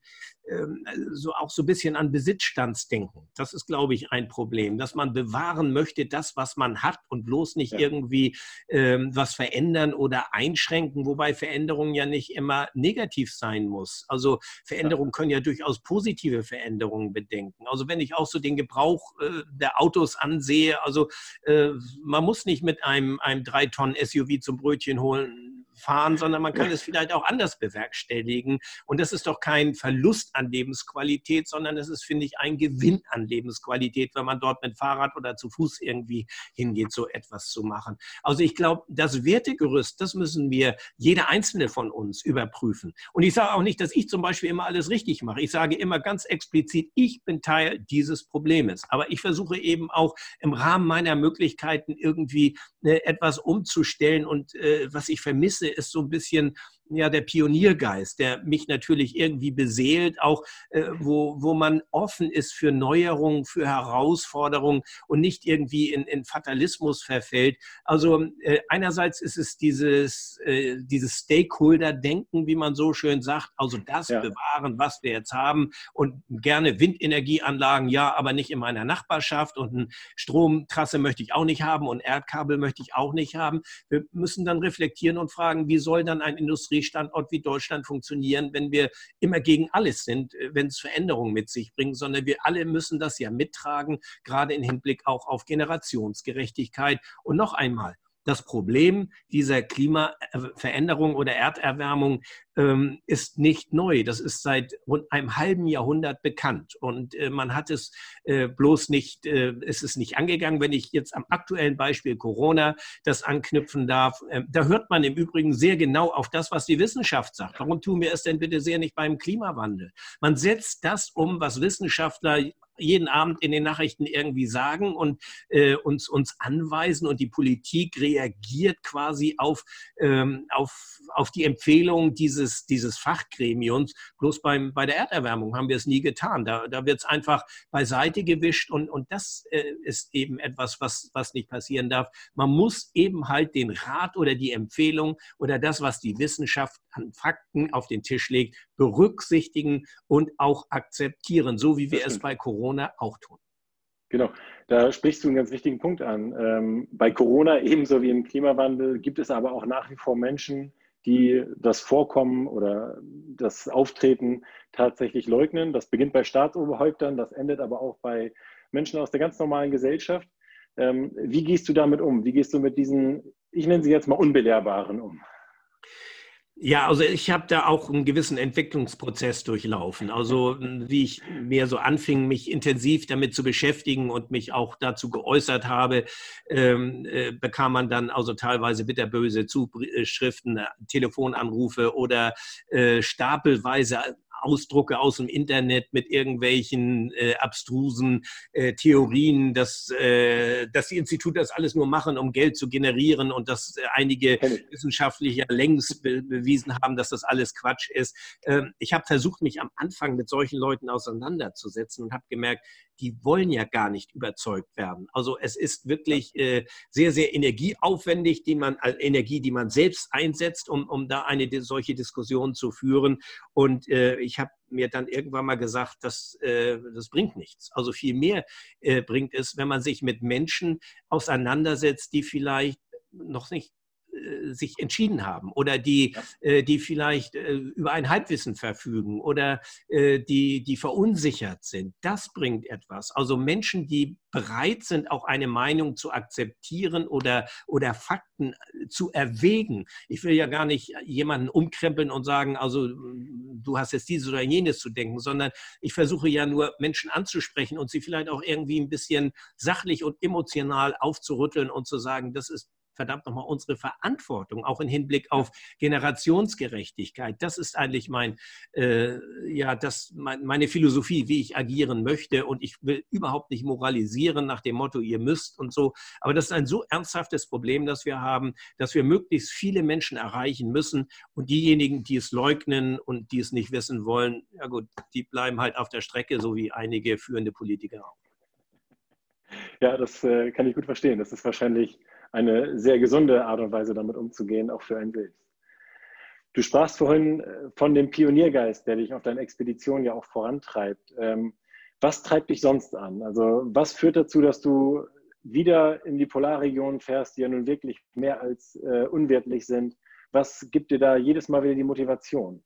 so auch so ein bisschen an Besitzstandsdenken. Das ist, glaube ich, ein Problem, dass man bewahren möchte, das, was man hat und bloß nicht ja. irgendwie ähm, was verändern oder einschränken, wobei Veränderung ja nicht immer negativ sein muss. Also Veränderungen können ja durchaus positive Veränderungen bedenken. Also wenn ich auch so den Gebrauch äh, der Autos ansehe, also äh, man muss nicht mit einem, einem drei Tonnen SUV zum Brötchen holen fahren, sondern man kann es vielleicht auch anders bewerkstelligen. Und das ist doch kein Verlust an Lebensqualität, sondern es ist, finde ich, ein Gewinn an Lebensqualität, wenn man dort mit Fahrrad oder zu Fuß irgendwie hingeht, so etwas zu machen. Also ich glaube, das Wertegerüst, das müssen wir, jeder einzelne von uns überprüfen. Und ich sage auch nicht, dass ich zum Beispiel immer alles richtig mache. Ich sage immer ganz explizit, ich bin Teil dieses Problems. Aber ich versuche eben auch im Rahmen meiner Möglichkeiten irgendwie äh, etwas umzustellen. Und äh, was ich vermisse, ist so ein bisschen ja der Pioniergeist, der mich natürlich irgendwie beseelt, auch äh, wo, wo man offen ist für Neuerungen, für Herausforderungen und nicht irgendwie in, in Fatalismus verfällt. Also äh, einerseits ist es dieses, äh, dieses Stakeholder-Denken, wie man so schön sagt, also das ja. bewahren, was wir jetzt haben und gerne Windenergieanlagen, ja, aber nicht in meiner Nachbarschaft und eine Stromtrasse möchte ich auch nicht haben und Erdkabel möchte ich auch nicht haben. Wir müssen dann reflektieren und fragen, wie soll dann ein Industrie Industriestandort wie Deutschland funktionieren, wenn wir immer gegen alles sind, äh, wenn es Veränderungen mit sich bringt, sondern wir alle müssen das ja mittragen, gerade im Hinblick auch auf Generationsgerechtigkeit. Und noch einmal, das Problem dieser Klimaveränderung oder Erderwärmung ähm, ist nicht neu. Das ist seit rund einem halben Jahrhundert bekannt. Und äh, man hat es äh, bloß nicht, äh, es ist nicht angegangen. Wenn ich jetzt am aktuellen Beispiel Corona das anknüpfen darf, ähm, da hört man im Übrigen sehr genau auf das, was die Wissenschaft sagt. Warum tun wir es denn bitte sehr nicht beim Klimawandel? Man setzt das um, was Wissenschaftler jeden Abend in den Nachrichten irgendwie sagen und äh, uns, uns anweisen und die Politik reagiert quasi auf, ähm, auf, auf die Empfehlung dieses, dieses Fachgremiums. Bloß beim, bei der Erderwärmung haben wir es nie getan. Da, da wird es einfach beiseite gewischt und, und das äh, ist eben etwas, was, was nicht passieren darf. Man muss eben halt den Rat oder die Empfehlung oder das, was die Wissenschaft an Fakten auf den Tisch legt, berücksichtigen und auch akzeptieren, so wie wir es bei Corona auch tun. Genau, da sprichst du einen ganz wichtigen Punkt an. Ähm, bei Corona ebenso wie im Klimawandel gibt es aber auch nach wie vor Menschen, die das Vorkommen oder das Auftreten tatsächlich leugnen. Das beginnt bei Staatsoberhäuptern, das endet aber auch bei Menschen aus der ganz normalen Gesellschaft. Ähm, wie gehst du damit um? Wie gehst du mit diesen, ich nenne sie jetzt mal Unbelehrbaren um? Ja, also ich habe da auch einen gewissen Entwicklungsprozess durchlaufen. Also wie ich mir so anfing, mich intensiv damit zu beschäftigen und mich auch dazu geäußert habe, ähm, äh, bekam man dann also teilweise bitterböse Zuschriften, Telefonanrufe oder äh, stapelweise Ausdrucke aus dem Internet mit irgendwelchen äh, abstrusen äh, Theorien, dass, äh, dass die Institute das alles nur machen, um Geld zu generieren und dass äh, einige Wissenschaftler längst be bewiesen haben, dass das alles Quatsch ist. Ähm, ich habe versucht, mich am Anfang mit solchen Leuten auseinanderzusetzen und habe gemerkt, die wollen ja gar nicht überzeugt werden. Also es ist wirklich äh, sehr, sehr energieaufwendig, die man, also Energie, die man selbst einsetzt, um, um da eine solche Diskussion zu führen. Und äh, ich habe mir dann irgendwann mal gesagt, das, äh, das bringt nichts. Also viel mehr äh, bringt es, wenn man sich mit Menschen auseinandersetzt, die vielleicht noch nicht sich entschieden haben oder die, ja. Äh, die vielleicht äh, über ein Halbwissen verfügen oder die, die verunsichert sind. Das bringt etwas. Also Menschen, die bereit sind, auch eine Meinung zu akzeptieren oder, oder Fakten zu erwägen. Ich will ja gar nicht jemanden umkrempeln und sagen, also du hast jetzt dieses oder jenes zu denken, sondern ich versuche ja nur Menschen anzusprechen und sie vielleicht auch irgendwie ein bisschen sachlich und emotional aufzurütteln und zu sagen, das ist verdammt nochmal unsere Verantwortung, auch im Hinblick auf Generationsgerechtigkeit. Das ist eigentlich mein, äh, ja, das, mein, meine Philosophie, wie ich agieren möchte. Und ich will überhaupt nicht moralisieren nach dem Motto, ihr müsst und so. Aber das ist ein so ernsthaftes Problem, das wir haben, dass wir möglichst viele Menschen erreichen müssen. Und diejenigen, die es leugnen und die es nicht wissen wollen, ja gut, die bleiben halt auf der Strecke, so wie einige führende Politiker auch. Ja, das äh, kann ich gut verstehen. Das ist wahrscheinlich eine sehr gesunde Art und Weise, damit umzugehen, auch für einen selbst. Du sprachst vorhin äh, von dem Pioniergeist, der dich auf deiner Expedition ja auch vorantreibt. Ähm, was treibt dich sonst an? Also was führt dazu, dass du wieder in die Polarregion fährst, die ja nun wirklich mehr als äh, unwertlich sind? Was gibt dir da jedes Mal wieder die Motivation?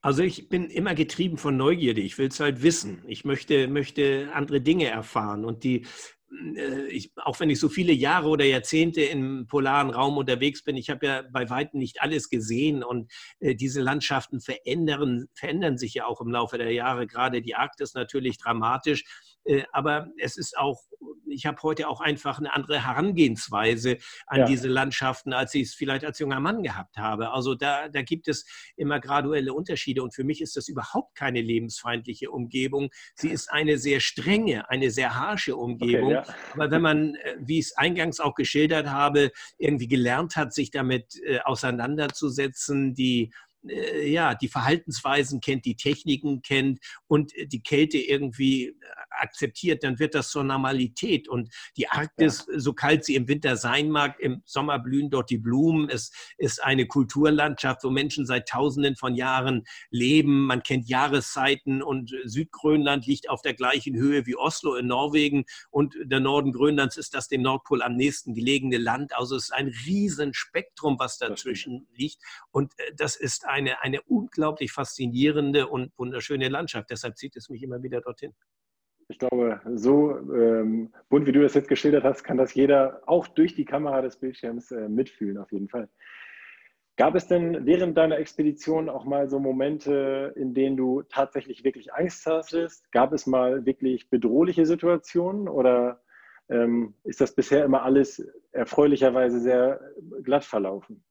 Also ich bin immer getrieben von Neugierde. Ich will es halt wissen. Ich möchte, möchte andere Dinge erfahren. Und die ich, auch wenn ich so viele Jahre oder Jahrzehnte im polaren Raum unterwegs bin, ich habe ja bei weitem nicht alles gesehen und äh, diese Landschaften verändern, verändern sich ja auch im Laufe der Jahre, gerade die Arktis natürlich dramatisch. Äh, aber es ist auch, ich habe heute auch einfach eine andere Herangehensweise an ja. diese Landschaften, als ich es vielleicht als junger Mann gehabt habe. Also da, da gibt es immer graduelle Unterschiede und für mich ist das überhaupt keine lebensfeindliche Umgebung. Sie ist eine sehr strenge, eine sehr harsche Umgebung. Okay, ja. Aber wenn man, äh, wie ich es eingangs auch geschildert habe, irgendwie gelernt hat, sich damit äh, auseinanderzusetzen, die äh, ja, die Verhaltensweisen kennt, die Techniken kennt und äh, die Kälte irgendwie äh, akzeptiert, dann wird das zur Normalität. Und die Arktis, ja. so kalt sie im Winter sein mag, im Sommer blühen dort die Blumen. Es ist eine Kulturlandschaft, wo Menschen seit Tausenden von Jahren leben. Man kennt Jahreszeiten und Südgrönland liegt auf der gleichen Höhe wie Oslo in Norwegen und der Norden Grönlands ist das dem Nordpol am nächsten gelegene Land. Also es ist ein Riesenspektrum, was dazwischen liegt. Und das ist eine, eine unglaublich faszinierende und wunderschöne Landschaft. Deshalb zieht es mich immer wieder dorthin. Ich glaube, so ähm, bunt wie du das jetzt geschildert hast, kann das jeder auch durch die Kamera des Bildschirms äh, mitfühlen, auf jeden Fall. Gab es denn während deiner Expedition auch mal so Momente, in denen du tatsächlich wirklich Angst hattest? Gab es mal wirklich bedrohliche Situationen oder ähm, ist das bisher immer alles erfreulicherweise sehr glatt verlaufen?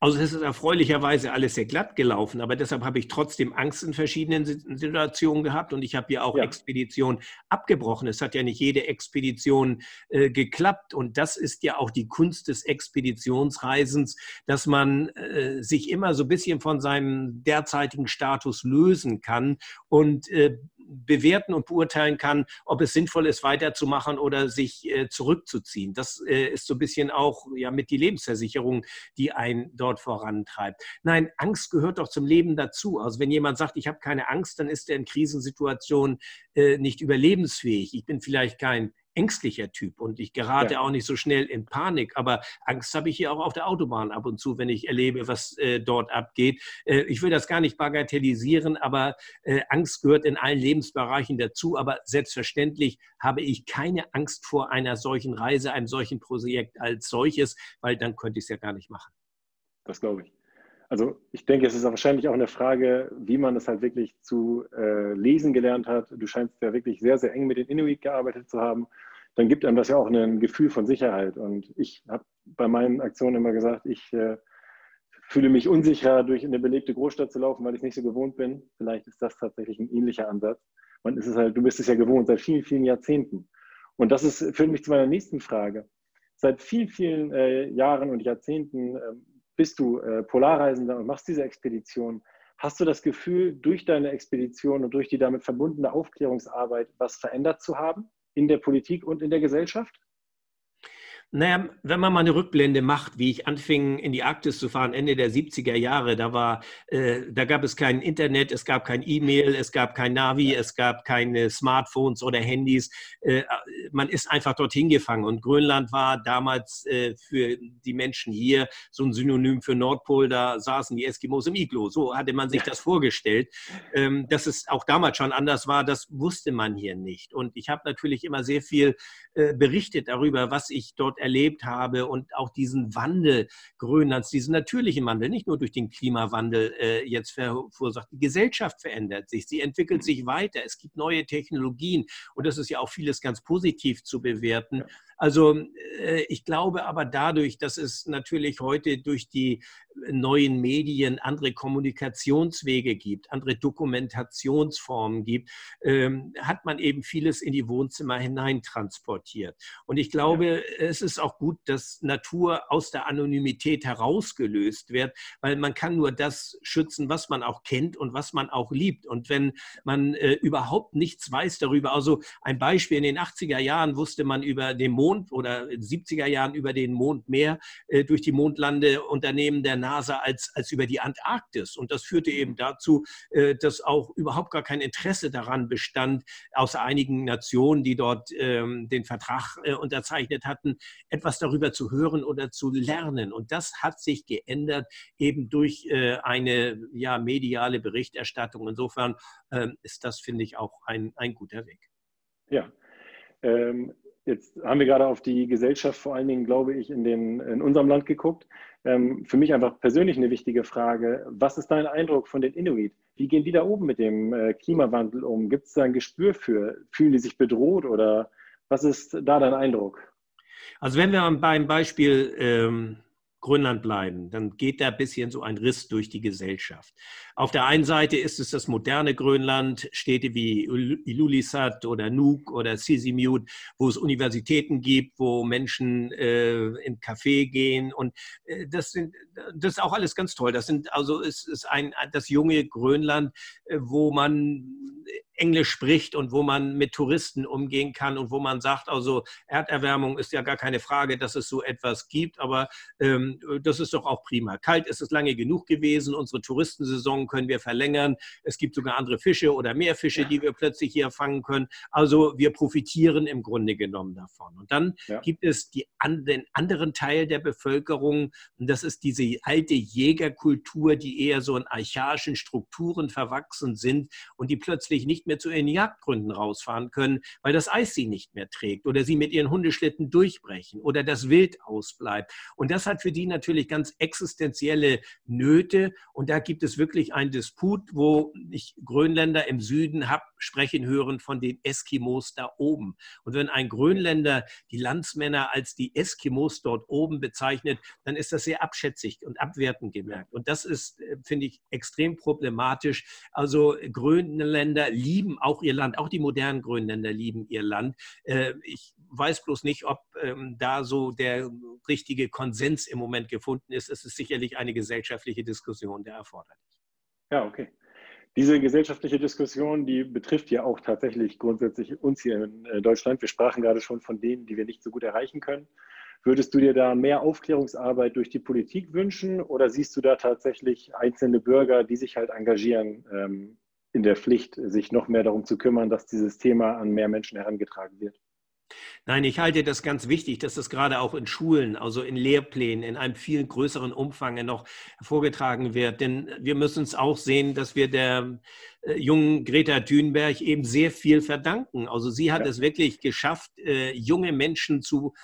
Also es ist erfreulicherweise alles sehr glatt gelaufen, aber deshalb habe ich trotzdem Angst in verschiedenen Situationen gehabt und ich habe ja auch ja. Expeditionen abgebrochen. Es hat ja nicht jede Expedition äh, geklappt und das ist ja auch die Kunst des Expeditionsreisens, dass man äh, sich immer so ein bisschen von seinem derzeitigen Status lösen kann und äh, bewerten und beurteilen kann, ob es sinnvoll ist, weiterzumachen oder sich äh, zurückzuziehen. Das äh, ist so ein bisschen auch ja mit die Lebensversicherung, die einen dort vorantreibt. Nein, Angst gehört doch zum Leben dazu. Also wenn jemand sagt, ich habe keine Angst, dann ist er in Krisensituationen äh, nicht überlebensfähig. Ich bin vielleicht kein ängstlicher Typ und ich gerate ja. auch nicht so schnell in Panik. Aber Angst habe ich hier auch auf der Autobahn ab und zu, wenn ich erlebe, was äh, dort abgeht. Äh, ich will das gar nicht bagatellisieren, aber äh, Angst gehört in allen Lebensbereichen dazu. Aber selbstverständlich habe ich keine Angst vor einer solchen Reise, einem solchen Projekt als solches, weil dann könnte ich es ja gar nicht machen. Das glaube ich. Also ich denke, es ist wahrscheinlich auch eine Frage, wie man es halt wirklich zu äh, lesen gelernt hat. Du scheinst ja wirklich sehr, sehr eng mit den Inuit gearbeitet zu haben. Dann gibt einem das ja auch ein Gefühl von Sicherheit. Und ich habe bei meinen Aktionen immer gesagt, ich äh, fühle mich unsicher, durch eine belebte Großstadt zu laufen, weil ich nicht so gewohnt bin. Vielleicht ist das tatsächlich ein ähnlicher Ansatz. Man ist es halt, du bist es ja gewohnt seit vielen, vielen Jahrzehnten. Und das ist, führt mich zu meiner nächsten Frage. Seit vielen, vielen äh, Jahren und Jahrzehnten ähm, bist du äh, Polarreisender und machst diese Expedition, hast du das Gefühl, durch deine Expedition und durch die damit verbundene Aufklärungsarbeit was verändert zu haben in der Politik und in der Gesellschaft? Naja, wenn man mal eine Rückblende macht, wie ich anfing, in die Arktis zu fahren, Ende der 70er Jahre, da war, äh, da gab es kein Internet, es gab kein E-Mail, es gab kein Navi, es gab keine Smartphones oder Handys. Äh, man ist einfach dorthin gefangen. Und Grönland war damals äh, für die Menschen hier so ein Synonym für Nordpol. Da saßen die Eskimos im Iglo. So hatte man sich das vorgestellt. Ähm, dass es auch damals schon anders war, das wusste man hier nicht. Und ich habe natürlich immer sehr viel äh, berichtet darüber, was ich dort erlebt habe und auch diesen Wandel Grönlands, diesen natürlichen Wandel, nicht nur durch den Klimawandel äh, jetzt verursacht. Die Gesellschaft verändert sich, sie entwickelt sich weiter, es gibt neue Technologien und das ist ja auch vieles ganz positiv zu bewerten. Also äh, ich glaube aber dadurch, dass es natürlich heute durch die neuen Medien andere Kommunikationswege gibt, andere Dokumentationsformen gibt, ähm, hat man eben vieles in die Wohnzimmer hineintransportiert. Und ich glaube, ja. es ist auch gut, dass Natur aus der Anonymität herausgelöst wird, weil man kann nur das schützen, was man auch kennt und was man auch liebt. Und wenn man äh, überhaupt nichts weiß darüber, also ein Beispiel, in den 80er Jahren wusste man über den Mond oder in den 70er Jahren über den Mond mehr äh, durch die Mondlandeunternehmen der NASA als, als über die Antarktis. Und das führte eben dazu, äh, dass auch überhaupt gar kein Interesse daran bestand, außer einigen Nationen, die dort ähm, den Vertrag äh, unterzeichnet hatten, etwas darüber zu hören oder zu lernen. Und das hat sich geändert eben durch äh, eine ja, mediale Berichterstattung. Insofern ähm, ist das, finde ich, auch ein, ein guter Weg. Ja, ähm, jetzt haben wir gerade auf die Gesellschaft vor allen Dingen, glaube ich, in, den, in unserem Land geguckt. Ähm, für mich einfach persönlich eine wichtige Frage. Was ist dein Eindruck von den Inuit? Wie gehen die da oben mit dem äh, Klimawandel um? Gibt es da ein Gespür für? Fühlen die sich bedroht oder was ist da dein Eindruck? Also wenn wir beim Beispiel ähm, Grönland bleiben, dann geht da ein bisschen so ein Riss durch die Gesellschaft. Auf der einen Seite ist es das moderne Grönland, Städte wie Ilulissat oder Nuuk oder Sisimiut, wo es Universitäten gibt, wo Menschen äh, in Café gehen und äh, das sind das ist auch alles ganz toll. Das sind also es ist ein das junge Grönland, äh, wo man Englisch spricht und wo man mit Touristen umgehen kann und wo man sagt, also Erderwärmung ist ja gar keine Frage, dass es so etwas gibt, aber ähm, das ist doch auch prima. Kalt ist es lange genug gewesen, unsere Touristensaison können wir verlängern, es gibt sogar andere Fische oder mehr Fische, die wir plötzlich hier fangen können. Also wir profitieren im Grunde genommen davon. Und dann ja. gibt es die, an, den anderen Teil der Bevölkerung, und das ist diese alte Jägerkultur, die eher so in archaischen Strukturen verwachsen sind und die plötzlich nicht mehr mehr zu ihren Jagdgründen rausfahren können, weil das Eis sie nicht mehr trägt oder sie mit ihren Hundeschlitten durchbrechen oder das Wild ausbleibt. Und das hat für die natürlich ganz existenzielle Nöte. Und da gibt es wirklich einen Disput, wo ich Grönländer im Süden habe sprechen hören von den Eskimos da oben. Und wenn ein Grönländer die Landsmänner als die Eskimos dort oben bezeichnet, dann ist das sehr abschätzig und abwertend gemerkt. Und das ist, äh, finde ich, extrem problematisch. Also Grönländer lieben auch ihr Land, auch die modernen Grönländer lieben ihr Land. Äh, ich weiß bloß nicht, ob ähm, da so der richtige Konsens im Moment gefunden ist. Es ist sicherlich eine gesellschaftliche Diskussion, der erforderlich. Ja, okay. Diese gesellschaftliche Diskussion, die betrifft ja auch tatsächlich grundsätzlich uns hier in äh, Deutschland. Wir sprachen gerade schon von denen, die wir nicht so gut erreichen können. Würdest du dir da mehr Aufklärungsarbeit durch die Politik wünschen oder siehst du da tatsächlich einzelne Bürger, die sich halt engagieren ähm, in der Pflicht, sich noch mehr darum zu kümmern, dass dieses Thema an mehr Menschen herangetragen wird. Nein, ich halte das ganz wichtig, dass das gerade auch in Schulen, also in Lehrplänen, in einem viel größeren Umfang noch vorgetragen wird. Denn wir müssen es auch sehen, dass wir der äh, jungen Greta Thunberg eben sehr viel verdanken. Also sie hat ja. es wirklich geschafft, äh, junge Menschen zu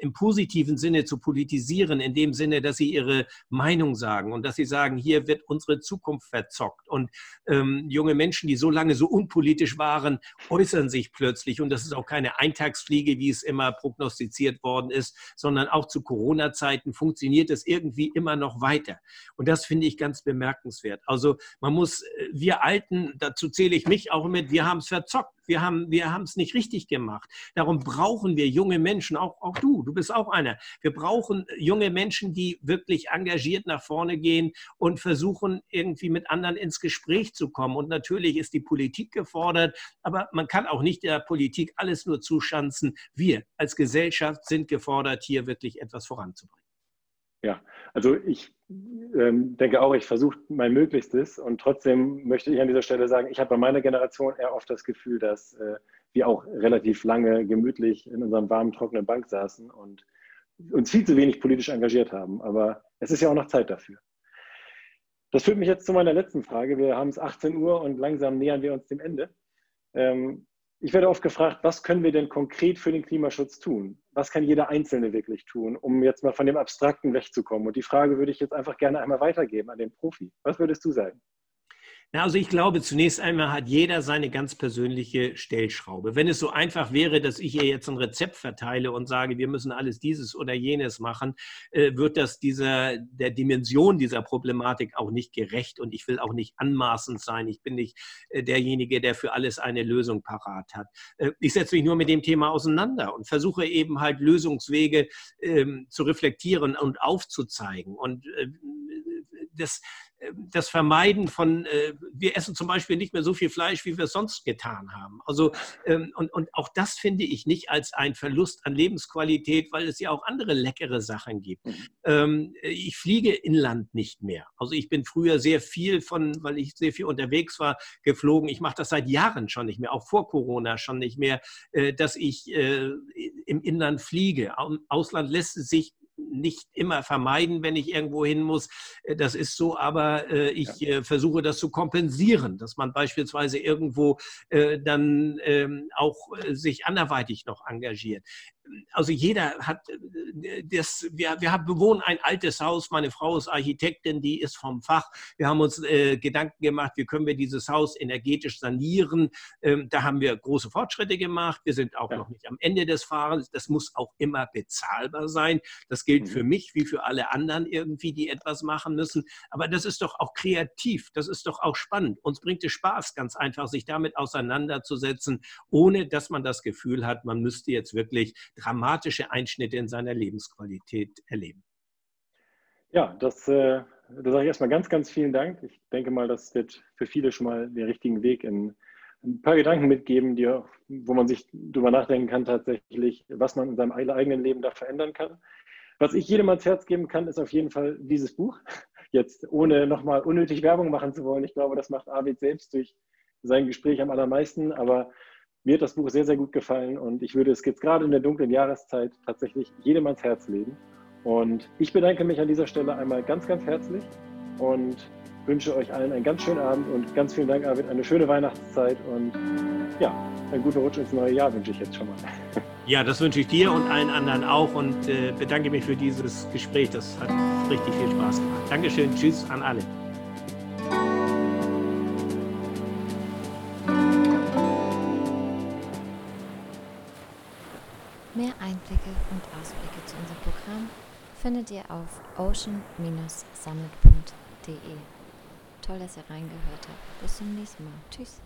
im positiven Sinne zu politisieren, in dem Sinne, dass sie ihre Meinung sagen und dass sie sagen, hier wird unsere Zukunft verzockt. Und ähm, junge Menschen, die so lange so unpolitisch waren, äußern sich plötzlich. Und das ist auch keine Eintagsfliege, wie es immer prognostiziert worden ist, sondern auch zu Corona-Zeiten funktioniert es irgendwie immer noch weiter. Und das finde ich ganz bemerkenswert. Also man muss, äh, wir Alten, dazu zähle ich mich auch mit, wir haben es verzockt. Wir haben wir es nicht richtig gemacht. Darum brauchen wir junge Menschen, auch, auch du. Du bist auch einer. Wir brauchen junge Menschen, die wirklich engagiert nach vorne gehen und versuchen, irgendwie mit anderen ins Gespräch zu kommen. Und natürlich ist die Politik gefordert, aber man kann auch nicht der Politik alles nur zuschanzen. Wir als Gesellschaft sind gefordert, hier wirklich etwas voranzubringen. Ja, also ich ähm, denke auch, ich versuche mein Möglichstes und trotzdem möchte ich an dieser Stelle sagen, ich habe bei meiner Generation eher oft das Gefühl, dass äh, wir auch relativ lange gemütlich in unserem warmen, trockenen Bank saßen und uns viel zu wenig politisch engagiert haben. Aber es ist ja auch noch Zeit dafür. Das führt mich jetzt zu meiner letzten Frage. Wir haben es 18 Uhr und langsam nähern wir uns dem Ende. Ähm, ich werde oft gefragt, was können wir denn konkret für den Klimaschutz tun? Was kann jeder Einzelne wirklich tun, um jetzt mal von dem Abstrakten wegzukommen? Und die Frage würde ich jetzt einfach gerne einmal weitergeben an den Profi. Was würdest du sagen? Na, also ich glaube, zunächst einmal hat jeder seine ganz persönliche Stellschraube. Wenn es so einfach wäre, dass ich hier jetzt ein Rezept verteile und sage, wir müssen alles dieses oder jenes machen, äh, wird das dieser, der Dimension dieser Problematik auch nicht gerecht und ich will auch nicht anmaßend sein. Ich bin nicht äh, derjenige, der für alles eine Lösung parat hat. Äh, ich setze mich nur mit dem Thema auseinander und versuche eben halt Lösungswege ähm, zu reflektieren und aufzuzeigen. Und das, das Vermeiden von, äh, wir essen zum Beispiel nicht mehr so viel Fleisch, wie wir es sonst getan haben. Also, ähm, und, und auch das finde ich nicht als ein Verlust an Lebensqualität, weil es ja auch andere leckere Sachen gibt. Mhm. Ähm, ich fliege inland nicht mehr. Also ich bin früher sehr viel von, weil ich sehr viel unterwegs war, geflogen. Ich mache das seit Jahren schon nicht mehr, auch vor Corona schon nicht mehr, äh, dass ich äh, im Inland fliege. Im Ausland lässt es sich nicht immer vermeiden, wenn ich irgendwo hin muss. Äh, das ist so, aber äh, ich ja. äh, versuche das zu kompensieren, dass man beispielsweise irgendwo äh, dann ähm, auch äh, sich anderweitig noch engagiert also jeder hat äh, das, wir, wir haben, bewohnen ein altes Haus, meine Frau ist Architektin, die ist vom Fach. Wir haben uns äh, Gedanken gemacht, wie können wir dieses Haus energetisch sanieren. Ähm, da haben wir große Fortschritte gemacht. Wir sind auch ja. noch nicht am Ende des Fahrens. Das muss auch immer bezahlbar sein. Das gilt mhm. für mich wie für alle anderen irgendwie, die etwas machen müssen. Aber das ist doch auch kreativ, das ist doch auch spannend. Uns bringt es Spaß, ganz einfach, sich damit auseinanderzusetzen, ohne dass man das Gefühl hat, man müsste jetzt wirklich dramatische Einschnitte in seiner Lebensqualität erleben. Ja, das, äh, da sage ich erstmal ganz, ganz vielen Dank. Ich denke mal, das wird für viele schon mal den richtigen Weg in ein paar Gedanken mitgeben, die, wo man sich darüber nachdenken kann, tatsächlich, was man in seinem eigenen Leben da verändern kann. Was ich jedem ans Herz geben kann, ist auf jeden Fall dieses Buch. Jetzt ohne nochmal unnötig Werbung machen zu wollen. Ich glaube, das macht Arvid selbst durch sein Gespräch am allermeisten. Aber mir hat das Buch sehr, sehr gut gefallen und ich würde es jetzt gerade in der dunklen Jahreszeit tatsächlich jedem ans Herz legen. Und ich bedanke mich an dieser Stelle einmal ganz, ganz herzlich und wünsche euch allen einen ganz schönen Abend und ganz vielen Dank, Arvid, eine schöne Weihnachtszeit und ja, einen guten Rutsch ins neue Jahr wünsche ich jetzt schon mal. Ja, das wünsche ich dir und allen anderen auch und äh, bedanke mich für dieses Gespräch. Das hat richtig viel Spaß gemacht. Dankeschön, tschüss an alle. Einblicke und Ausblicke zu unserem Programm findet ihr auf ocean-summit.de. Toll, dass ihr reingehört habt. Bis zum nächsten Mal. Tschüss.